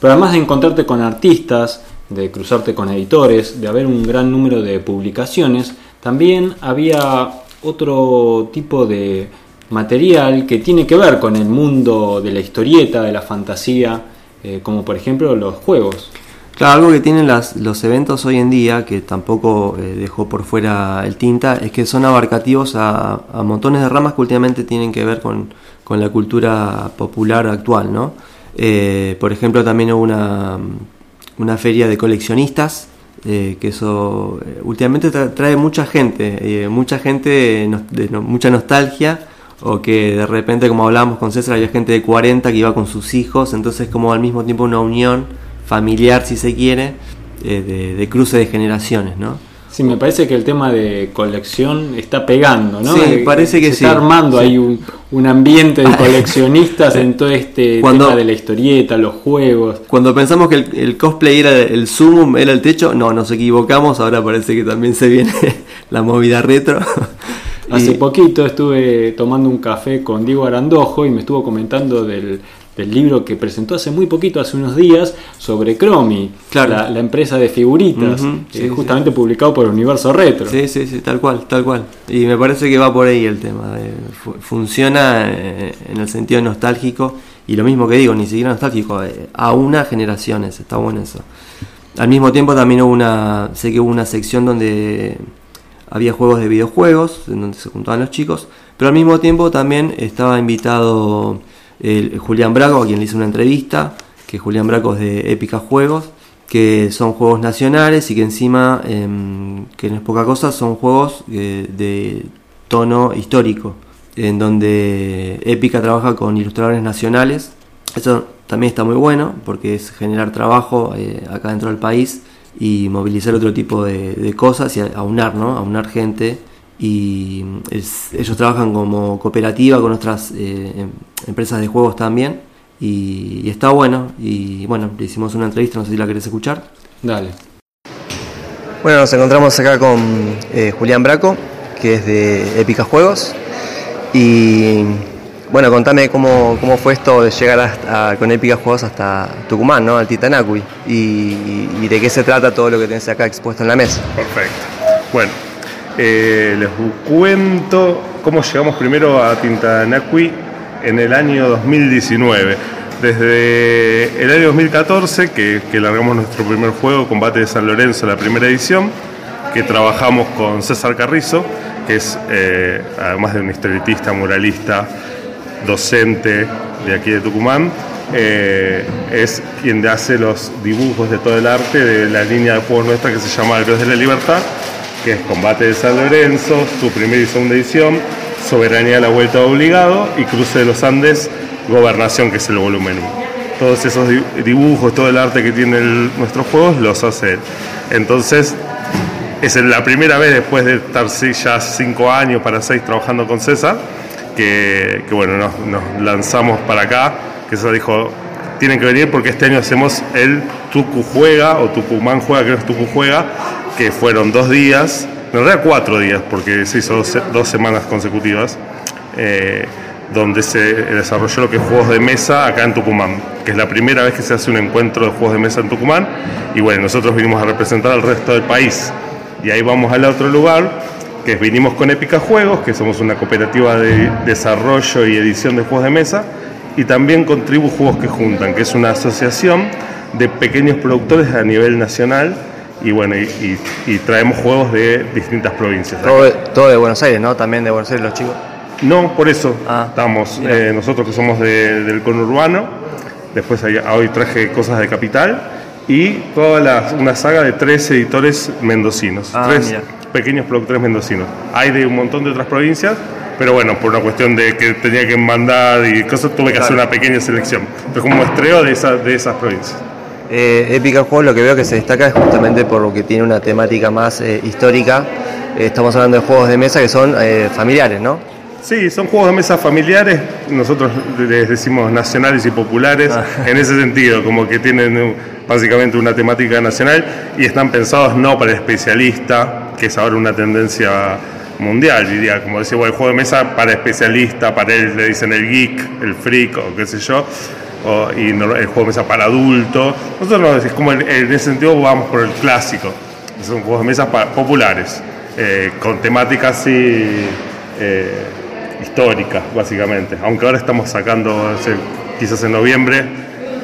Pero además de encontrarte con artistas, de cruzarte con editores, de haber un gran número de publicaciones, también había otro tipo de material que tiene que ver con el mundo de la historieta, de la fantasía, eh, como por ejemplo los juegos. Claro, algo que tienen los eventos hoy en día, que tampoco eh, dejó por fuera el tinta, es que son abarcativos a, montones de ramas que últimamente tienen que ver con, la cultura popular actual, ¿no? Eh, por ejemplo, también hubo una, una feria de coleccionistas, eh, que eso últimamente trae mucha gente, mucha gente, mucha nostalgia, o que de repente, como hablábamos con César, había gente de 40 que iba con sus hijos, entonces como al mismo tiempo una unión familiar, si se quiere, eh, de, cruce de generaciones, ¿no? Sí, me parece que el tema de colección está pegando, ¿no? Sí, eh, parece que se Está armando ahí un, ambiente de [laughs] coleccionistas en todo este [laughs] tema de la historieta, los juegos. Cuando pensamos que el, cosplay era el sumum, era el techo, no, nos equivocamos, ahora parece que también se viene [laughs] la movida retro. Hace poquito estuve tomando un café con Diego Arandojo y me estuvo comentando del, del libro que presentó hace muy poquito, hace unos días, sobre Cromi, la, empresa de figuritas, eh, justamente publicado por Universo Retro. Sí, sí, sí, tal cual, tal cual. Y me parece que va por ahí el tema. funciona eh, en el sentido nostálgico, y lo mismo que digo, ni siquiera nostálgico, eh, a una generación, está bueno eso. al mismo tiempo también hubo una, sé que hubo una sección donde había juegos de videojuegos, en donde se juntaban los chicos, pero al mismo tiempo también estaba invitado Julián Braco, a quien le hice una entrevista, que Julián Braco es de Épica Juegos, que son juegos nacionales y que encima, em, que no es poca cosa, son juegos eh, de tono histórico, en donde Épica trabaja con ilustradores nacionales. Eso también está muy bueno porque es generar trabajo eh, acá dentro del país y movilizar otro tipo de, cosas y aunar, ¿no? Aunar gente. Y ellos trabajan como cooperativa con otras eh, em, empresas de juegos también. Y, está bueno. Y bueno, le hicimos una entrevista, no sé si la querés escuchar. Dale. Bueno, nos encontramos acá con eh, Julián Braco, que es de Épica Juegos. Y bueno, contame cómo, cómo fue esto de llegar hasta, con Épica Juegos hasta Tucumán, ¿no? Al Titanacui. Y, de qué se trata todo lo que tenés acá expuesto en la mesa. Perfecto. Bueno, eh, les cuento cómo llegamos primero a Titanacui en el año 2019. Desde el año 2014, que, largamos nuestro primer juego, Combate de San Lorenzo, la primera edición, que trabajamos con César Carrizo, que es, eh, además de un historietista, muralista, docente de aquí de Tucumán, eh, es quien hace los dibujos de todo el arte de la línea de juegos nuestra que se llama El Dios de la Libertad, que es Combate de San Lorenzo, su primera y segunda edición, Soberanía de la Vuelta Obligado y Cruce de los Andes, Gobernación, que es el volumen 1. Todos esos dibujos, todo el arte que tienen nuestros juegos los hace él. Entonces, es la primera vez después de estar ya cinco años para seis trabajando con César, que, bueno, nos, lanzamos para acá, que César dijo, tienen que venir porque este año hacemos el Tucu Juega, o Tucumán Juega, creo que es Tucu Juega, que fueron dos días, en realidad cuatro días, porque se hizo dos, semanas consecutivas, eh, donde se desarrolló lo que es juegos de mesa acá en Tucumán, que es la primera vez que se hace un encuentro de juegos de mesa en Tucumán, y bueno, nosotros vinimos a representar al resto del país. Y ahí vamos al otro lugar, que vinimos con Épica Juegos, que somos una cooperativa de desarrollo y edición de juegos de mesa, y también con Tribu Juegos que Juntan, que es una asociación de pequeños productores a nivel nacional y bueno, y, traemos juegos de distintas provincias. Todo, de Buenos Aires, ¿no? También de Buenos Aires los chicos. No, por eso ah, estamos, eh, nosotros que somos del conurbano, después hoy traje cosas de capital y toda una saga de tres editores mendocinos, ah, tres pequeños productores mendocinos. Hay de un montón de otras provincias, pero bueno, por una cuestión de que tenía que mandar y cosas, tuve que hacer una pequeña selección. Pero como muestreo de, de esas provincias. Eh, Épica Juego lo que veo que se destaca es justamente por lo que tiene una temática más eh, histórica. Eh, estamos hablando de juegos de mesa que son eh, familiares, ¿no? Sí, son juegos de mesa familiares, nosotros les decimos nacionales y populares, ah. [laughs] en ese sentido, como que tienen básicamente una temática nacional y están pensados no para el especialista, que es ahora una tendencia mundial, diría, como decía, bueno, el juego de mesa para especialista, para él le dicen el geek, el freak o qué sé yo, y el juego de mesa para adultos. Nosotros, es como en, ese sentido, vamos por el clásico. Son juegos de mesa populares, eh, con temáticas así eh, históricas, básicamente. Aunque ahora estamos sacando, quizás en noviembre,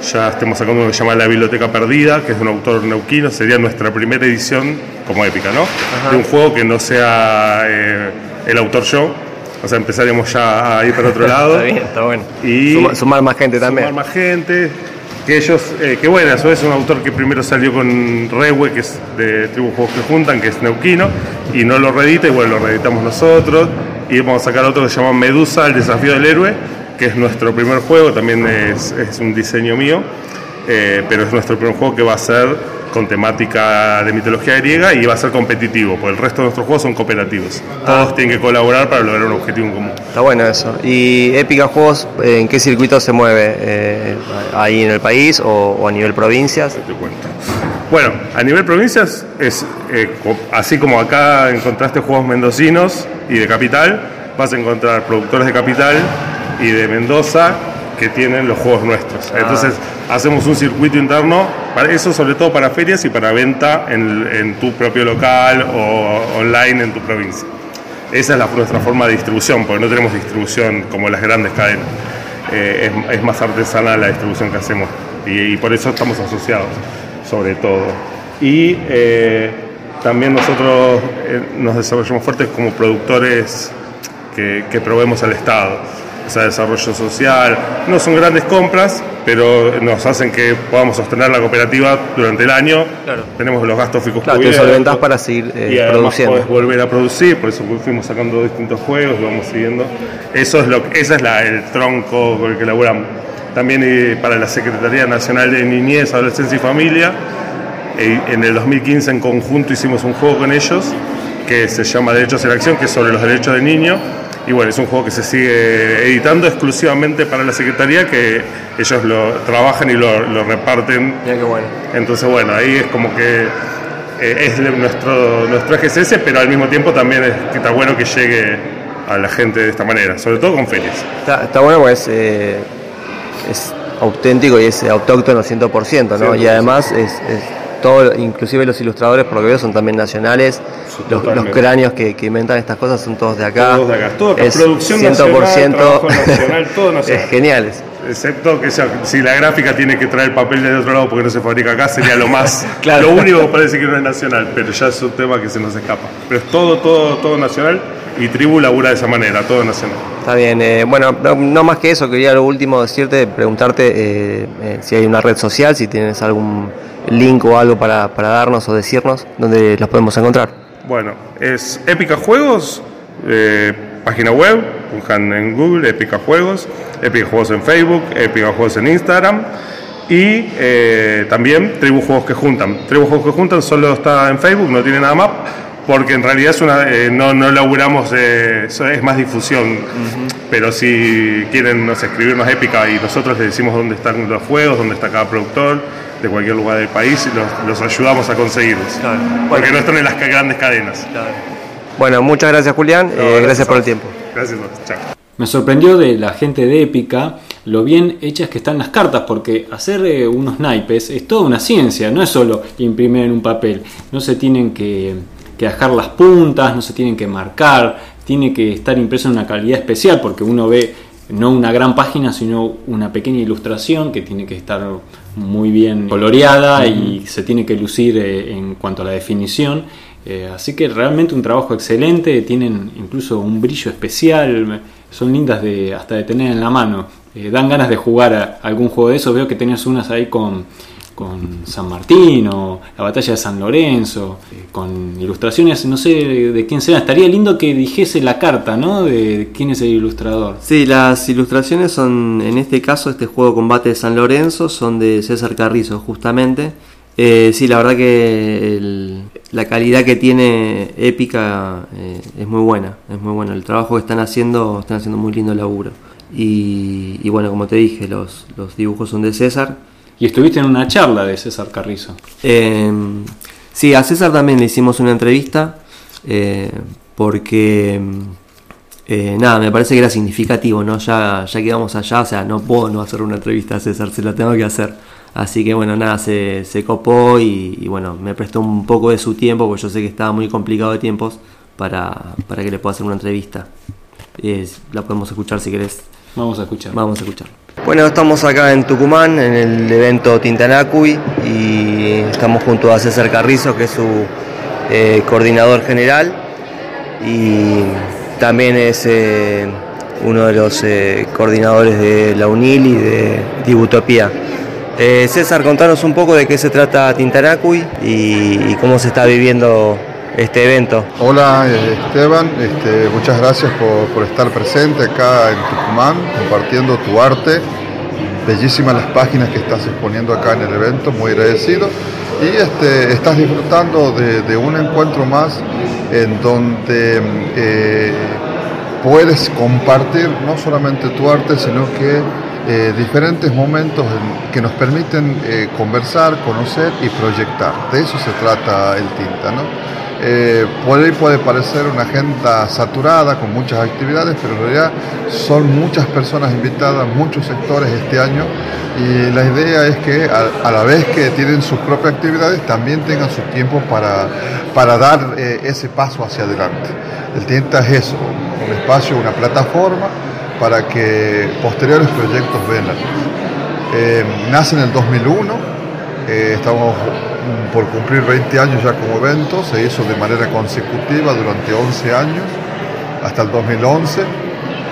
ya estemos sacando uno que se llama La Biblioteca Perdida, que es un autor neuquino, sería nuestra primera edición como épica, ¿no? De un juego que no sea eh, el autor yo, o sea, empezaríamos ya a ir para otro lado. [laughs] está bien, está bueno. Y sumar, más gente también. Sumar más gente. Que ellos, eh, que bueno, vez es un autor que primero salió con Rewe, que es de Tribu Juegos que Juntan, que es neuquino, y no lo reedita, y bueno, lo reeditamos nosotros. Y vamos a sacar otro que se llama Medusa, el desafío del héroe, que es nuestro primer juego, también es, un diseño mío, eh, pero es nuestro primer juego que va a ser con temática de mitología griega y va a ser competitivo, porque el resto de nuestros juegos son cooperativos. Todos ah. tienen que colaborar para lograr un objetivo en común. Está bueno eso. ¿Y Épica Juegos en qué circuito se mueve? Eh, ¿Ahí en el país o, a nivel provincias? Te cuento. Bueno, a nivel provincias es eh, así como acá encontraste juegos mendocinos y de capital, vas a encontrar productores de capital y de Mendoza que tienen los juegos nuestros. Ah. Entonces hacemos un circuito interno, para eso sobre todo para ferias y para venta en, tu propio local o online en tu provincia. Esa es la, nuestra forma de distribución, porque no tenemos distribución como las grandes cadenas. Eh, es, más artesanal la distribución que hacemos y, por eso estamos asociados, sobre todo. y eh, también nosotros eh, nos desarrollamos fuertes como productores que, que proveemos al Estado o sea, desarrollo social. No son grandes compras, pero nos hacen que podamos sostener la cooperativa durante el año. Tenemos los gastos fijos claro, te solventás para seguir eh, y además produciendo. podés volver a producir, por eso fuimos sacando distintos juegos y vamos siguiendo. Eso es lo, ese es la, el tronco con el que elaboramos. También eh, para la Secretaría Nacional de Niñez, Adolescencia y Familia, eh, en el 2015 en conjunto hicimos un juego con ellos que se llama Derechos en Acción, que es sobre los derechos del niño y bueno, es un juego que se sigue editando exclusivamente para la Secretaría, que ellos lo trabajan y lo, lo reparten. Mira qué bueno. Entonces, bueno, ahí es como que eh, es nuestro, nuestro eje es ese, pero al mismo tiempo también es que está bueno que llegue a la gente de esta manera, sobre todo con ferias. Está, está bueno porque es, eh, es auténtico y es autóctono 100%, ¿no? Y además es, es todo, inclusive los ilustradores, por lo que veo, son también nacionales. Los, cráneos que, que inventan estas cosas son todos de acá. Todos de acá, todo acá. Es Producción nacional, trabajo nacional, todo [laughs] nacional. Es geniales. Excepto que si la gráfica tiene que traer papel de otro lado porque no se fabrica acá, sería lo más. [laughs] Claro. Lo único que parece que no es nacional, pero ya es un tema que se nos escapa. Pero es todo, todo, todo nacional y Tribu labura de esa manera, todo nacional. Está bien, eh, bueno, no, no más que eso, quería lo último decirte, preguntarte eh, eh, si hay una red social, si tienes algún link o algo para, para darnos o decirnos, donde los podemos encontrar. Bueno, es Épica Juegos, eh, página web, buscan en Google Épica Juegos, Épica Juegos en Facebook, Épica Juegos en Instagram y eh, también Tribu Juegos que Juntan. Tribu Juegos que Juntan solo está en Facebook, no tiene nada más, porque en realidad es una, eh, no, no laburamos, eh, es más difusión. Pero si quieren no sé, escribirnos Épica y nosotros les decimos dónde están los juegos, dónde está cada productor, de cualquier lugar del país, y los, los ayudamos a conseguirlos. Porque no están en las grandes cadenas. Bueno, muchas gracias Julián, No, eh, gracias por el tiempo. Gracias, chao. Me sorprendió de la gente de Épica lo bien hechas que están las cartas, porque hacer eh, unos naipes es toda una ciencia, no es solo imprimir en un papel, no se tienen que, que dejar las puntas, no se tienen que marcar, tiene que estar impreso en una calidad especial, porque uno ve no una gran página, sino una pequeña ilustración que tiene que estar muy bien coloreada y se tiene que lucir eh, en cuanto a la definición. Eh, así que realmente un trabajo excelente, tienen incluso un brillo especial, son lindas de hasta de tener en la mano. Eh, dan ganas de jugar a algún juego de esos. Veo que tenías unas ahí con, con San Martín o la batalla de San Lorenzo, eh, con ilustraciones, no sé de, de quién sea. Estaría lindo que dijese la carta, ¿no? De quién es el ilustrador. Sí, las ilustraciones son, en este caso, este juego Combate de San Lorenzo, son de César Carrizo, justamente. Eh, sí, la verdad que el- la calidad que tiene Épica eh, es muy buena, es muy bueno. El trabajo que están haciendo, están haciendo muy lindo laburo. Y, y bueno, como te dije, los, los dibujos son de César. Y estuviste en una charla de César Carrizo. Eh, sí, a César también le hicimos una entrevista eh, porque eh, nada, me parece que era significativo, ¿no? Ya, ya que vamos allá, o sea, no puedo no hacer una entrevista a César, se la tengo que hacer. Así que bueno, nada, se, se copó y, y, bueno, me prestó un poco de su tiempo, porque yo sé que estaba muy complicado de tiempos para, para que le pueda hacer una entrevista. Eh, la podemos escuchar si querés. Vamos a escuchar. Vamos a escuchar. Bueno, estamos acá en Tucumán, en el evento Tintanacui, y estamos junto a César Carrizo, que es su eh, coordinador general, y también es eh, uno de los eh, coordinadores de la UNIL y de Dibutopía. Eh, César, contanos un poco de qué se trata Tintanacui y, cómo se está viviendo este evento. Hola eh, Esteban, este, muchas gracias por, por estar presente acá en Tucumán, compartiendo tu arte. Bellísimas las páginas que estás exponiendo acá en el evento, muy agradecido. Y este, estás disfrutando de, de un encuentro más en donde eh, puedes compartir no solamente tu arte, sino que eh, diferentes momentos en- que nos permiten eh, conversar, conocer y proyectar. De eso se trata el tinta, ¿no? Eh, por ahí puede parecer una agenda saturada con muchas actividades, pero en realidad son muchas personas invitadas, muchos sectores este año y la idea es que a, a la vez que tienen sus propias actividades también tengan su tiempo para, para dar eh, ese paso hacia adelante. El Tinta es eso, un espacio, una plataforma para que posteriores proyectos luz. Eh, nace en el 2001, eh, estamos por cumplir 20 años ya como evento, se hizo de manera consecutiva durante 11 años, hasta el 2011.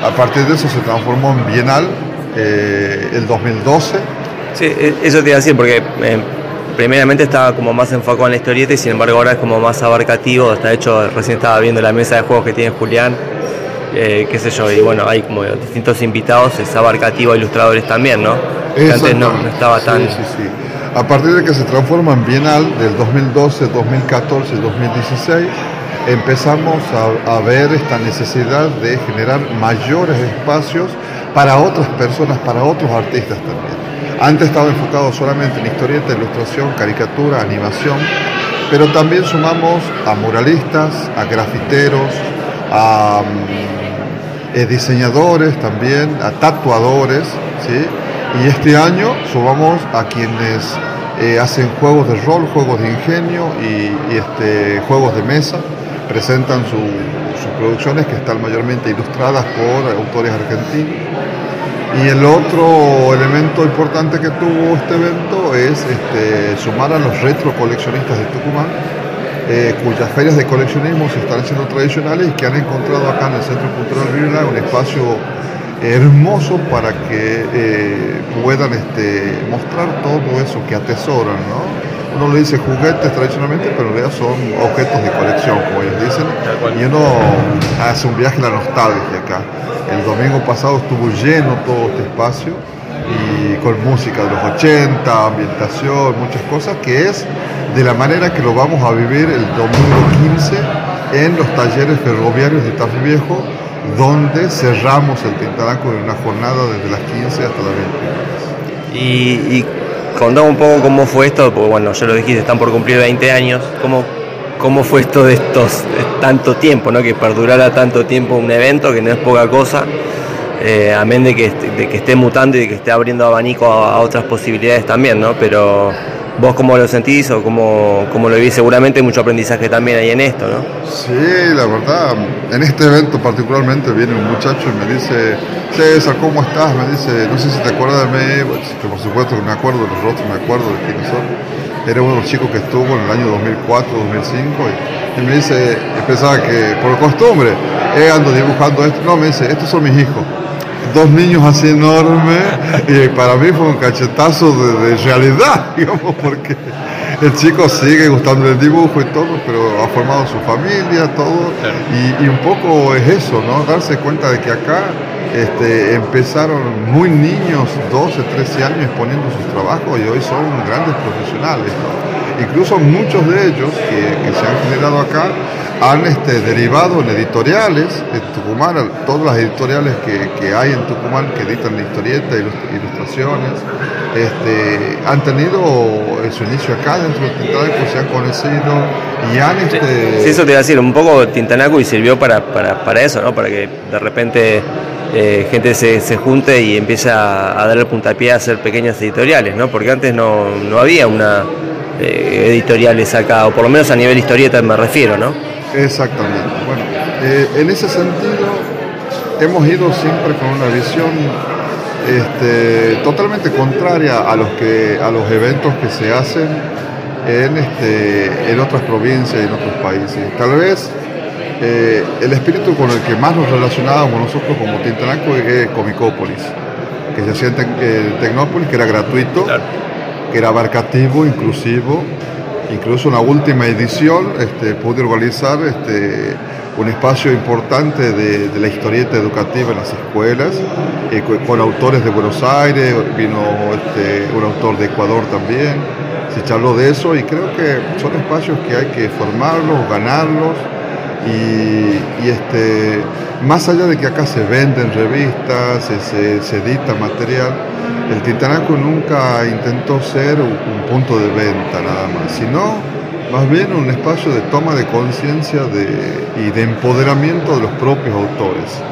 A partir de eso se transformó en bienal eh, el 2012. Sí, e, eso te iba a decir, porque eh, primeramente estaba como más enfocado en la historieta y sin embargo ahora es como más abarcativo. De hecho, recién estaba viendo la mesa de juegos que tiene Julián, eh, qué sé yo, y bueno, hay como distintos invitados, es abarcativo, ilustradores también, ¿no? Que antes no, no estaba tan... Sí, sí, sí. A partir de que se transforma en bienal del 2012, 2014 y 2016, empezamos a, a, ver esta necesidad de generar mayores espacios para otras personas, para otros artistas también. Antes estaba enfocado solamente en historieta, ilustración, caricatura, animación, pero también sumamos a muralistas, a grafiteros, a eh, diseñadores también, a tatuadores, ¿sí? y este año sumamos a quienes eh, hacen juegos de rol, juegos de ingenio y, este, juegos de mesa, presentan su, sus producciones que están mayormente ilustradas por autores argentinos. Y el otro elemento importante que tuvo este evento es este, sumar a los retro coleccionistas de Tucumán, eh, cuyas ferias de coleccionismo se están haciendo tradicionales y que han encontrado acá en el Centro Cultural Virla un espacio hermoso para que eh, puedan este, mostrar todo eso que atesoran. ¿no? Uno le dice juguetes tradicionalmente, pero en realidad son objetos de colección, como ellos dicen, y uno hace un viaje a la nostalgia acá. El domingo pasado estuvo lleno todo este espacio y con música de los 80, ambientación, muchas cosas, que es de la manera que lo vamos a vivir el domingo 15 en los talleres ferroviarios de Tafí Viejo, donde cerramos el Tintaraco en una jornada desde las 15 hasta las 20 Y, y contame un poco cómo fue esto, porque bueno, ya lo dijiste, están por cumplir 20 años, ¿cómo, cómo fue esto de estos de tanto tiempo, ¿no? que perdurara tanto tiempo un evento, que no es poca cosa, eh, amén de que, esté mutando y de que esté abriendo abanico a, otras posibilidades también, ¿no? Pero vos cómo lo sentís o cómo, lo vivís, seguramente hay mucho aprendizaje también ahí en esto, ¿no? Sí, la verdad, en este evento particularmente viene un muchacho y me dice, César, ¿cómo estás? Me dice, no sé si te acuerdas de mí, que por supuesto que me acuerdo los rostros, me acuerdo de quiénes son era uno de los chicos que estuvo en el año 2004, 2005, y, y, me dice, pensaba que por costumbre, eh, ando dibujando esto, no, me dice, estos son mis hijos, dos niños así enormes, y para mí fue un cachetazo de, de realidad, [laughs] digamos, porque el chico sigue gustando el dibujo y todo, pero ha formado su familia, todo, y, y un poco es eso, ¿no? Darse cuenta de que acá este, empezaron muy niños, 12, 13 años exponiendo sus trabajos y hoy son grandes profesionales. ¿no? Incluso muchos de ellos que, que, se han generado acá han este, derivado en editoriales en Tucumán, todas las editoriales que, que hay en Tucumán que editan la historieta, ilustraciones, este, han tenido su inicio acá dentro de Tintanaco, se han conocido y han... Este... Sí, eso te iba a decir, un poco Tintanaco y sirvió para, para, para eso, ¿no? Para que de repente eh, gente se, se, junte y empieza a dar el puntapié a hacer pequeñas editoriales, ¿no? Porque antes no, no había una eh, editoriales acá, o por lo menos a nivel historieta me refiero, ¿no? Exactamente. Bueno, eh, en ese sentido hemos ido siempre con una visión este, totalmente contraria a los, que, a los eventos que se hacen en, este, en otras provincias y en otros países. Tal vez eh, el espíritu con el que más nos relacionábamos nosotros como Tintanaco es Comicópolis, que se hacía en Tecnópolis, que era gratuito, claro. Que era abarcativo, inclusivo. Incluso en la última edición este, pude organizar este, un espacio importante de, de, la historieta educativa en las escuelas, eh, con, con, autores de Buenos Aires, vino este, un autor de Ecuador también, se charló de eso y creo que son espacios que hay que formarlos, ganarlos y, y, este, más allá de que acá se venden revistas, se, se, edita material, el Tintanaco nunca intentó ser un, un, punto de venta nada más, sino más bien un espacio de toma de conciencia y de empoderamiento de los propios autores,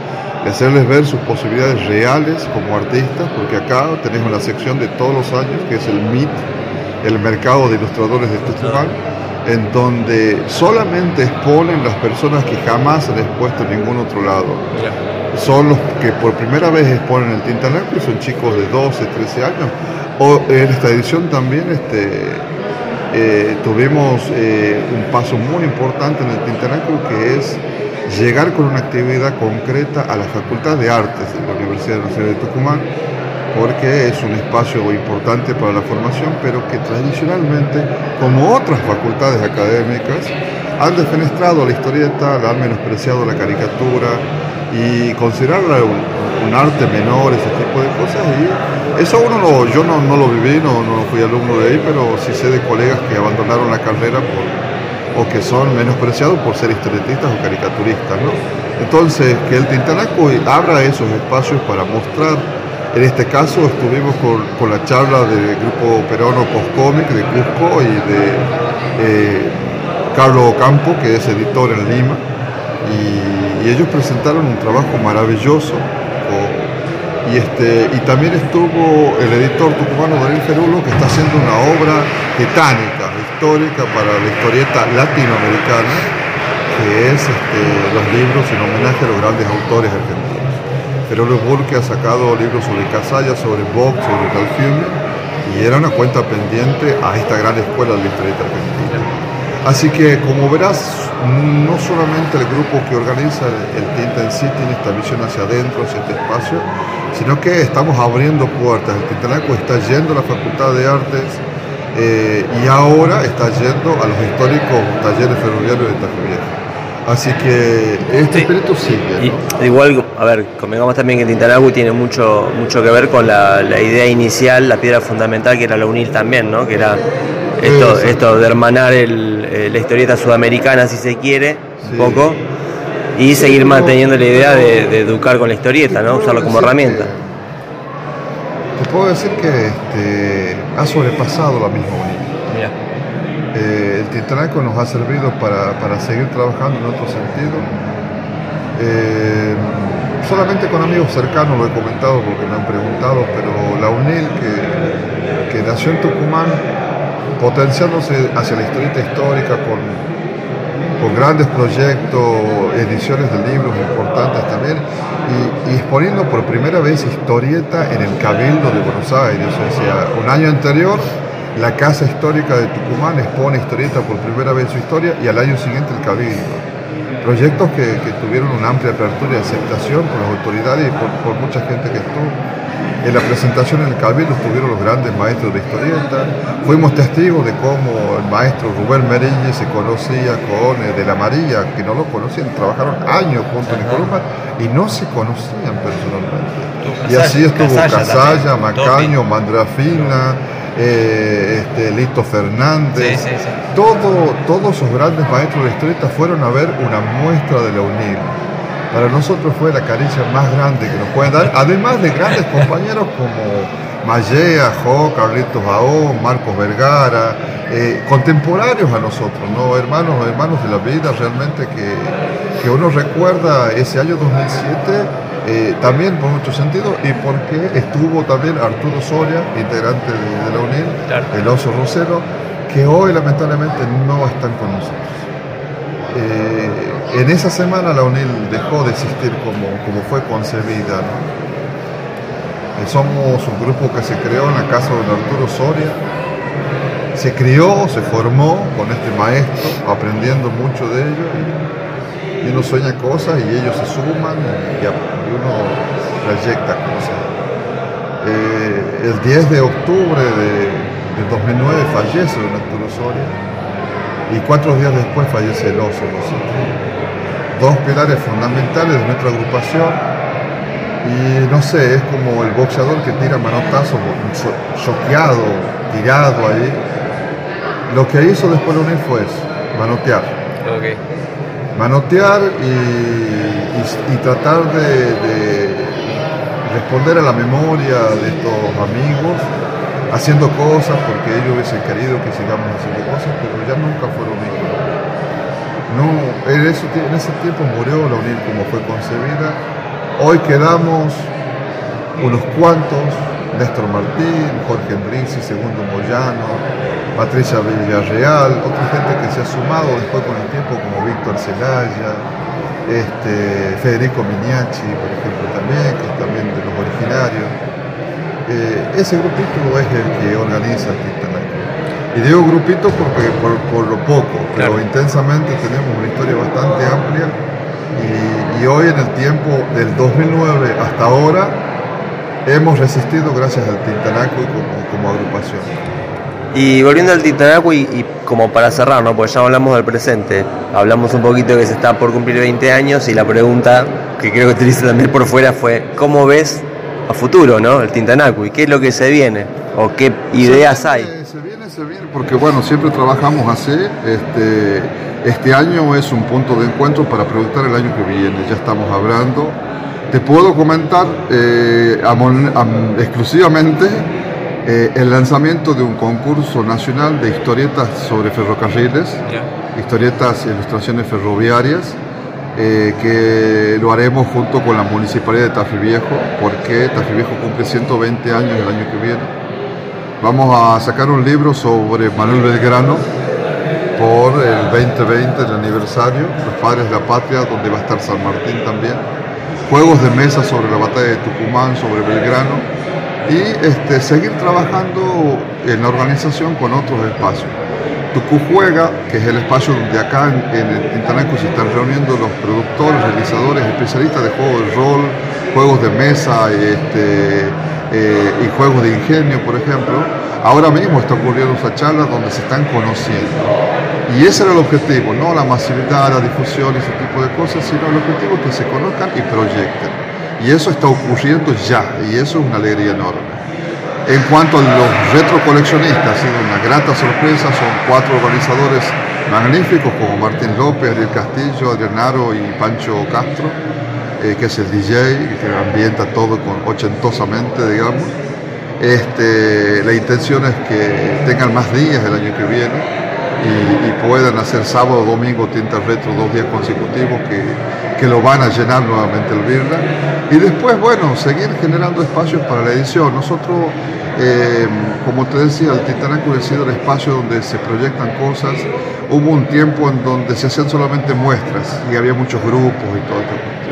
de hacerles ver sus posibilidades reales como artistas, porque acá tenemos la sección de todos los años, que es el MIT, el Mercado de Ilustradores de Tucumán, en donde solamente exponen las personas que jamás han expuesto en ningún otro lado. Yeah. Son los que por primera vez exponen el Tintanaco y son chicos de 12, 13 años. O en esta edición también este, eh, tuvimos eh, un paso muy importante en el Tintanaco que es llegar con una actividad concreta a la Facultad de Artes de la Universidad Nacional de Tucumán, porque es un espacio importante para la formación, pero que tradicionalmente, como otras facultades académicas, han defenestrado la historieta, han menospreciado la caricatura y considerarla un, arte menor, ese tipo de cosas. Y eso uno lo, yo no, no lo viví, no, no fui alumno de ahí, pero sí sé de colegas que abandonaron la carrera por, o que son menospreciados por ser historietistas o caricaturistas. ¿no? Entonces, que el Tintanaco abra esos espacios para mostrar en este caso estuvimos con, la charla del grupo peruano Postcomic de Cusco y de eh, Carlos Ocampo, que es editor en Lima, y, ellos presentaron un trabajo maravilloso. y, este, y también estuvo el editor tucumano Darín Ferulo, que está haciendo una obra titánica, histórica para la historieta latinoamericana, que es este, los libros en homenaje a los grandes autores argentinos. Ferulo Burke ha sacado libros sobre Casalla, sobre Vox, sobre Calfiume, y era una cuenta pendiente a esta gran escuela de historieta argentina. Así que como verás, no solamente el grupo que organiza el, Tinta en sí tiene esta visión hacia adentro, hacia este espacio, sino que estamos abriendo puertas. El Tintanaco está yendo a la Facultad de Artes eh, y ahora está yendo a los históricos talleres ferroviarios de Tajivieja. Así que este espíritu sigue. igual, a ver, convengamos también que el Tintanaco tiene mucho, mucho que ver con la, la, idea inicial, la piedra fundamental que era la UNIL también, ¿no? Que era esto, esto de hermanar eh, la historieta sudamericana, si se quiere, un poco, y seguir manteniendo la idea de, educar con la historieta, ¿no? usarlo como herramienta. Te puedo decir que este, ha sobrepasado la misma unidad. El Tintanaco nos ha servido para, seguir trabajando en otro sentido. Eh, solamente con amigos cercanos lo he comentado porque me han preguntado, pero la UNIL que, que nació en Tucumán potenciándose hacia la historieta histórica con, con grandes proyectos, ediciones de libros importantes también, y, exponiendo por primera vez historieta en el Cabildo de Buenos Aires. Un año anterior la Casa Histórica de Tucumán expone historieta por primera vez en su historia y al año siguiente el Cabildo. Proyectos que, tuvieron una amplia apertura y aceptación por las autoridades y por, por mucha gente que estuvo. En la presentación en el Cabildo estuvieron los grandes maestros de historieta. Fuimos testigos de cómo el maestro Rubén Merille se conocía con eh, De la María, que no lo conocían, trabajaron años juntos en Columba y no se conocían personalmente. Y así estuvo Casalla, Macaño, Mandrafina, eh, este, Lito Fernández. Todo, todos esos grandes maestros de historieta fueron a ver una muestra de la UNIL para nosotros fue la caricia más grande que nos pueden dar, además de grandes compañeros como Mallea, Jo, Carlitos Baó, Marcos Vergara, eh, contemporáneos a nosotros, ¿no? hermanos, hermanos de la vida realmente que, uno recuerda ese año 2007 eh, también por mucho sentido y porque estuvo también Arturo Soria, integrante de, la UNIL, el oso rosero, que hoy lamentablemente no están con nosotros. Eh, en esa semana la UNIL dejó de existir como, como fue concebida. Eh, somos un grupo que se creó en la casa de Arturo Soria. Se crió, se formó con este maestro, aprendiendo mucho de ellos. Y, uno sueña cosas y ellos se suman y, uno proyecta cosas. Eh, el 10 de octubre de, 2009 fallece don Arturo y cuatro días después fallece el oso dos pilares fundamentales de nuestra agrupación y no sé, es como el boxeador que tira manotazo choqueado, tirado ahí. Lo que hizo después UNIL fue eso, manotear. Manotear y, tratar de, responder a la memoria de estos amigos, haciendo cosas porque ellos hubiesen querido que sigamos haciendo cosas, pero ya nunca fueron mismos. No, en, ese tiempo murió la UNIL como fue concebida. Hoy quedamos unos cuantos, Néstor Martín, Jorge Enrici, Segundo Moyano, Patricia Villarreal, otra gente que se ha sumado después con el tiempo como Víctor Celaya, este, Federico Miniachi, por ejemplo, también, que es también de los originarios. Eh, ese grupito es el que organiza el Y digo grupito porque por, lo poco, pero intensamente tenemos una historia bastante amplia y, hoy en el tiempo del 2009 hasta ahora hemos resistido gracias al Tintanaco como, agrupación. Y volviendo al Tintanaco y, como para cerrar, ¿no? porque ya hablamos del presente, hablamos un poquito que se está por cumplir 20 años y la pregunta que creo que te hice también por fuera fue, ¿cómo ves a futuro ¿no? el Tintanaco y qué es lo que se viene o qué ideas hay? Se viene, se viene, porque bueno, siempre trabajamos así. Este, este año es un punto de encuentro para proyectar el año que viene, ya estamos hablando. Te puedo comentar eh, exclusivamente eh, el lanzamiento de un concurso nacional de historietas sobre ferrocarriles, historietas e ilustraciones ferroviarias, eh, que lo haremos junto con la Municipalidad de Tafí Viejo, porque Tafí Viejo cumple 120 años el año que viene. Vamos a sacar un libro sobre Manuel Belgrano, por el 2020, el aniversario, Los Padres de la Patria, donde va a estar San Martín también. Juegos de mesa sobre la batalla de Tucumán, sobre Belgrano. Y este, seguir trabajando en la organización con otros espacios. Tucu Juega, que es el espacio donde acá en, el Tintanaco se están reuniendo los productores, realizadores, especialistas de juegos de rol, juegos de mesa este, eh, y juegos de ingenio, por ejemplo Ahora mismo está ocurriendo esa charla donde se están conociendo. Y ese era el objetivo, no la masividad, la difusión, ese tipo de cosas, sino el objetivo es que se conozcan y proyecten. Y eso está ocurriendo ya, y eso es una alegría enorme. En cuanto a los retrocoleccionistas, ha sido una grata sorpresa, son cuatro organizadores magníficos como Martín López, Ariel Castillo, Adrianaro y Pancho Castro, eh, que es el DJ, que ambienta todo con, ochentosamente, digamos. Este, la intención es que tengan más días el año que viene y, puedan hacer sábado, domingo, tinta retro, dos días consecutivos que, que lo van a llenar nuevamente el Birra. Y después, bueno, seguir generando espacios para la edición. Nosotros, eh, como te decía, el Titanaco ha sido el espacio donde se proyectan cosas. Hubo un tiempo en donde se hacían solamente muestras y había muchos grupos y todo esto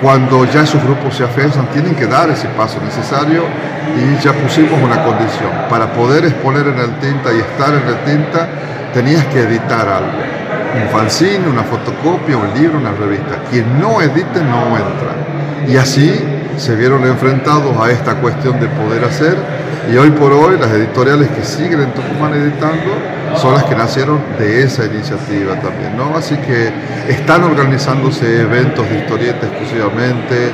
cuando ya esos grupos se afianzan, tienen que dar ese paso necesario y ya pusimos una condición. Para poder exponer en el tinta y estar en el tinta, tenías que editar algo. Un fanzine, una fotocopia, un libro, una revista. Quien no edite no entra. Y así se vieron enfrentados a esta cuestión de poder hacer y hoy por hoy las editoriales que siguen en Tucumán editando son las que nacieron de esa iniciativa también, ¿no? Así que están organizándose eventos de historieta exclusivamente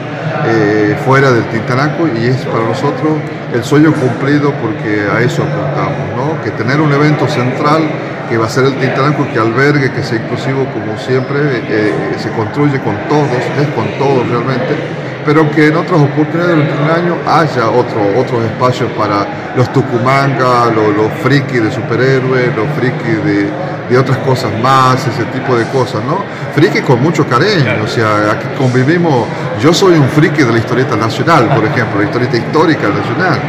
eh, fuera del Tintanaco y es para nosotros el sueño cumplido porque a eso apuntamos, ¿no? Que tener un evento central que va a ser el Tintanaco que albergue, que sea inclusivo como siempre, eh, se construye con todos, es con todos realmente pero que en otras oportunidades durante un año haya otro, otros espacios para los tucumanga, los, los frikis de superhéroes, los frikis de, de, otras cosas más, ese tipo de cosas, ¿no? Friki con mucho cariño, o sea, aquí convivimos, yo soy un friki de la historieta nacional, por [laughs] ejemplo, la historieta histórica nacional.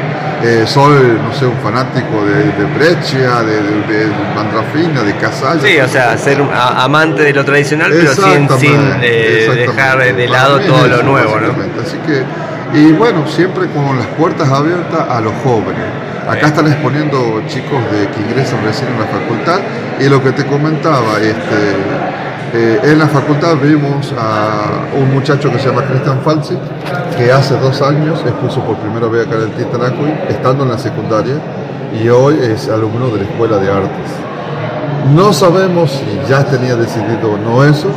Eh, soy, no sé, un fanático de, de Breccia, de, de, de, Mandrafina, de Casalla. Sí, o sea, ser un amante de lo tradicional, pero sin, sin eh, dejar de lado todo lo nuevo, ¿no? Así que, y bueno, siempre con las puertas abiertas a los jóvenes. Acá están exponiendo chicos de que ingresan recién en la facultad y lo que te comentaba, este, eh, en la facultad vimos a un muchacho que se llama Cristian Falsi, que hace dos años expuso por primera vez acá en el Titanacuy, estando en la secundaria, y hoy es alumno de la Escuela de Artes. No sabemos si ya tenía decidido o no eso,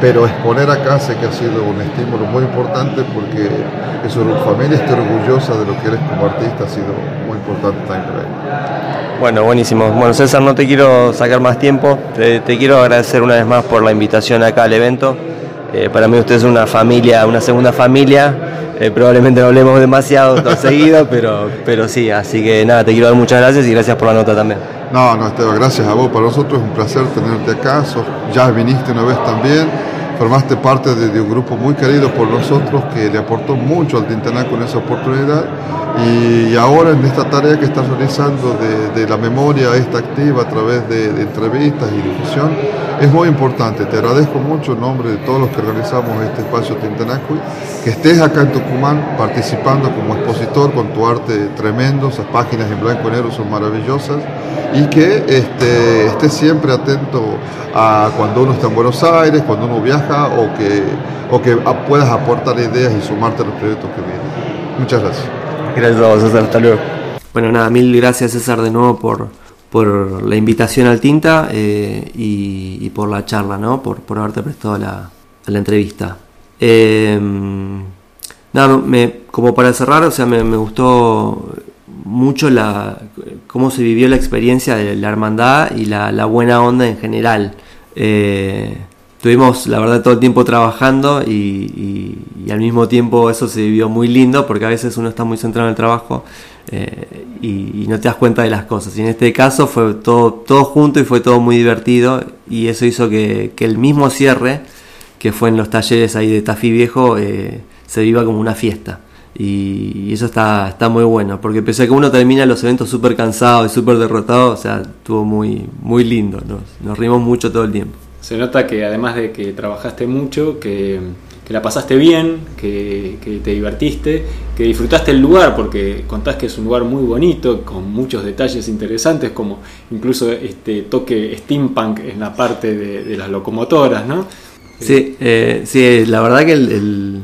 pero exponer acá sé que ha sido un estímulo muy importante porque su familia esté orgullosa de lo que eres como artista ha sido muy importante también. Bueno, buenísimo. Bueno, César, no te quiero sacar más tiempo. Te, quiero agradecer una vez más por la invitación acá al evento. Eh, para mí usted es una familia, una segunda familia. Eh, probablemente no hablemos demasiado [laughs] seguido, pero, pero sí. Así que nada, te quiero dar muchas gracias y gracias por la nota también. No, no, Esteban, gracias a vos. Para nosotros es un placer tenerte acá. ya viniste una vez también formaste parte de, un grupo muy querido por nosotros que le aportó mucho al Tintanaco con esa oportunidad. Y ahora en esta tarea que estás realizando de, la memoria esta activa a través de, entrevistas y difusión es muy importante. Te agradezco mucho en nombre de todos los que organizamos este espacio Tintanaco que estés acá en Tucumán participando como expositor con tu arte tremendo, esas páginas en blanco y negro son maravillosas. Y que este, estés siempre atento a cuando uno está en Buenos Aires, cuando uno viaja o que, o que puedas aportar ideas y sumarte a los proyectos que vienen. Muchas gracias. Gracias a vos, César. Hasta luego. Bueno, nada, mil gracias César de nuevo por, por la invitación al Tinta eh, y, por la charla, ¿no? Por, por haberte prestado la, la entrevista. Eh, nada, me, como para cerrar, o sea, me, gustó mucho la, cómo se vivió la experiencia de la hermandad y la, buena onda en general. Eh, estuvimos, la verdad, todo el tiempo trabajando y, al mismo tiempo eso se vivió muy lindo porque a veces uno está muy centrado en el trabajo eh, y, no te das cuenta de las cosas. Y en este caso fue todo, todo junto y fue todo muy divertido y eso hizo que, el mismo cierre, que fue en los talleres ahí de Tafí Viejo, eh, se viva como una fiesta. Y, eso está, está muy bueno, porque pese a que uno termina los eventos súper cansado y súper derrotado, o sea, estuvo muy, muy lindo, nos, nos rimos mucho todo el tiempo. Se nota que además de que trabajaste mucho, que, la pasaste bien, que, te divertiste, que disfrutaste el lugar, porque contás que es un lugar muy bonito, con muchos detalles interesantes, como incluso este toque steampunk en la parte de, las locomotoras, ¿no? Sí, eh, sí, la verdad que el,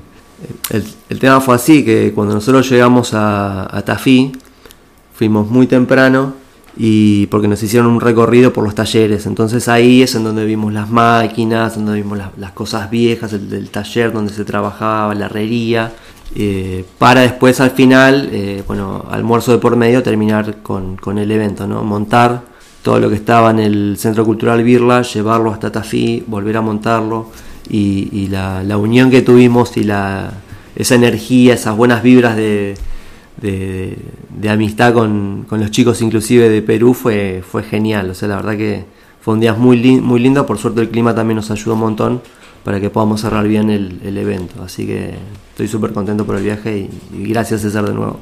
el, tema fue así, que cuando nosotros llegamos a, a Tafí, fuimos muy temprano y porque nos hicieron un recorrido por los talleres. Entonces ahí es en donde vimos las máquinas, donde vimos las, cosas viejas el, del taller donde se trabajaba, la herrería, eh, para después al final, eh, bueno, almuerzo de por medio, terminar con, el evento, ¿no? Montar todo lo que estaba en el Centro Cultural Birla, llevarlo hasta Tafí, volver a montarlo y, la, la, unión que tuvimos y la, esa energía, esas buenas vibras de de, amistad con, los chicos inclusive de Perú fue, fue genial. O sea, la verdad que fue un día muy, muy lindo. Por suerte el clima también nos ayudó un montón para que podamos cerrar bien el, evento. Así que estoy súper contento por el viaje y, gracias César de nuevo.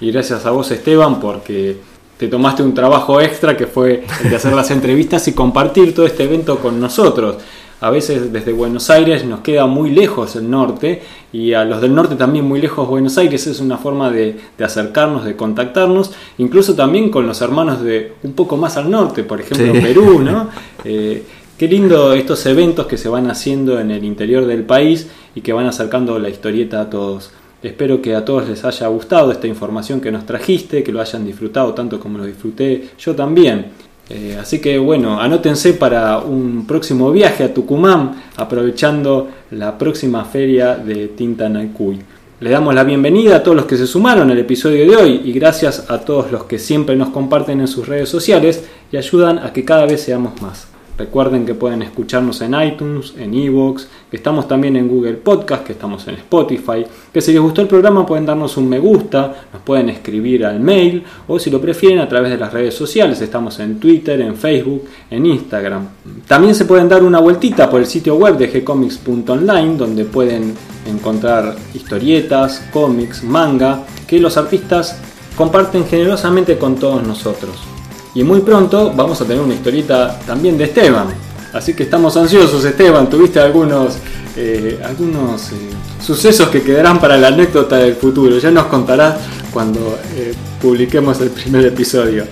Y gracias a vos Esteban porque te tomaste un trabajo extra que fue el de hacer las entrevistas y compartir todo este evento con nosotros a veces desde Buenos Aires nos queda muy lejos el norte y a los del norte también muy lejos Buenos Aires es una forma de, acercarnos, de contactarnos, incluso también con los hermanos de un poco más al norte, por ejemplo Perú, ¿no? [laughs] Eh, qué lindo estos eventos que se van haciendo en el interior del país y que van acercando la historieta a todos. Espero que a todos les haya gustado esta información que nos trajiste, que lo hayan disfrutado tanto como lo disfruté yo también. Eh, así que bueno, anótense para un próximo viaje a Tucumán, aprovechando la próxima feria de Tinta Nancuy. Le damos la bienvenida a todos los que se sumaron al episodio de hoy y gracias a todos los que siempre nos comparten en sus redes sociales y ayudan a que cada vez seamos más. Recuerden que pueden escucharnos en iTunes, en Evox, que estamos también en Google Podcast, que estamos en Spotify, que si les gustó el programa pueden darnos un me gusta, nos pueden escribir al mail o si lo prefieren a través de las redes sociales, estamos en Twitter, en Facebook, en Instagram. También se pueden dar una vueltita por el sitio web de gcomics.online donde pueden encontrar historietas, cómics, manga que los artistas comparten generosamente con todos nosotros. Y muy pronto vamos a tener una historieta también de Esteban. Así que estamos ansiosos, Esteban. Tuviste algunos, eh, algunos eh, sucesos que quedarán para la anécdota del futuro. Ya nos contarás cuando eh, publiquemos el primer episodio.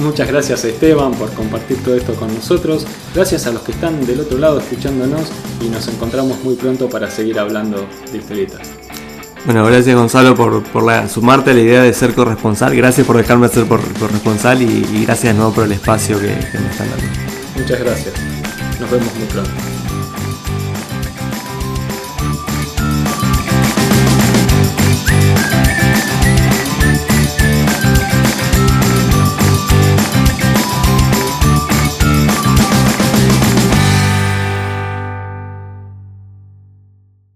Muchas gracias Esteban por compartir todo esto con nosotros. Gracias a los que están del otro lado escuchándonos y nos encontramos muy pronto para seguir hablando de historietas. Bueno, gracias Gonzalo por, por sumarte a la idea de ser corresponsal. Gracias por dejarme ser corresponsal y, gracias de nuevo por el espacio que me están dando. Muchas gracias. Nos vemos muy pronto.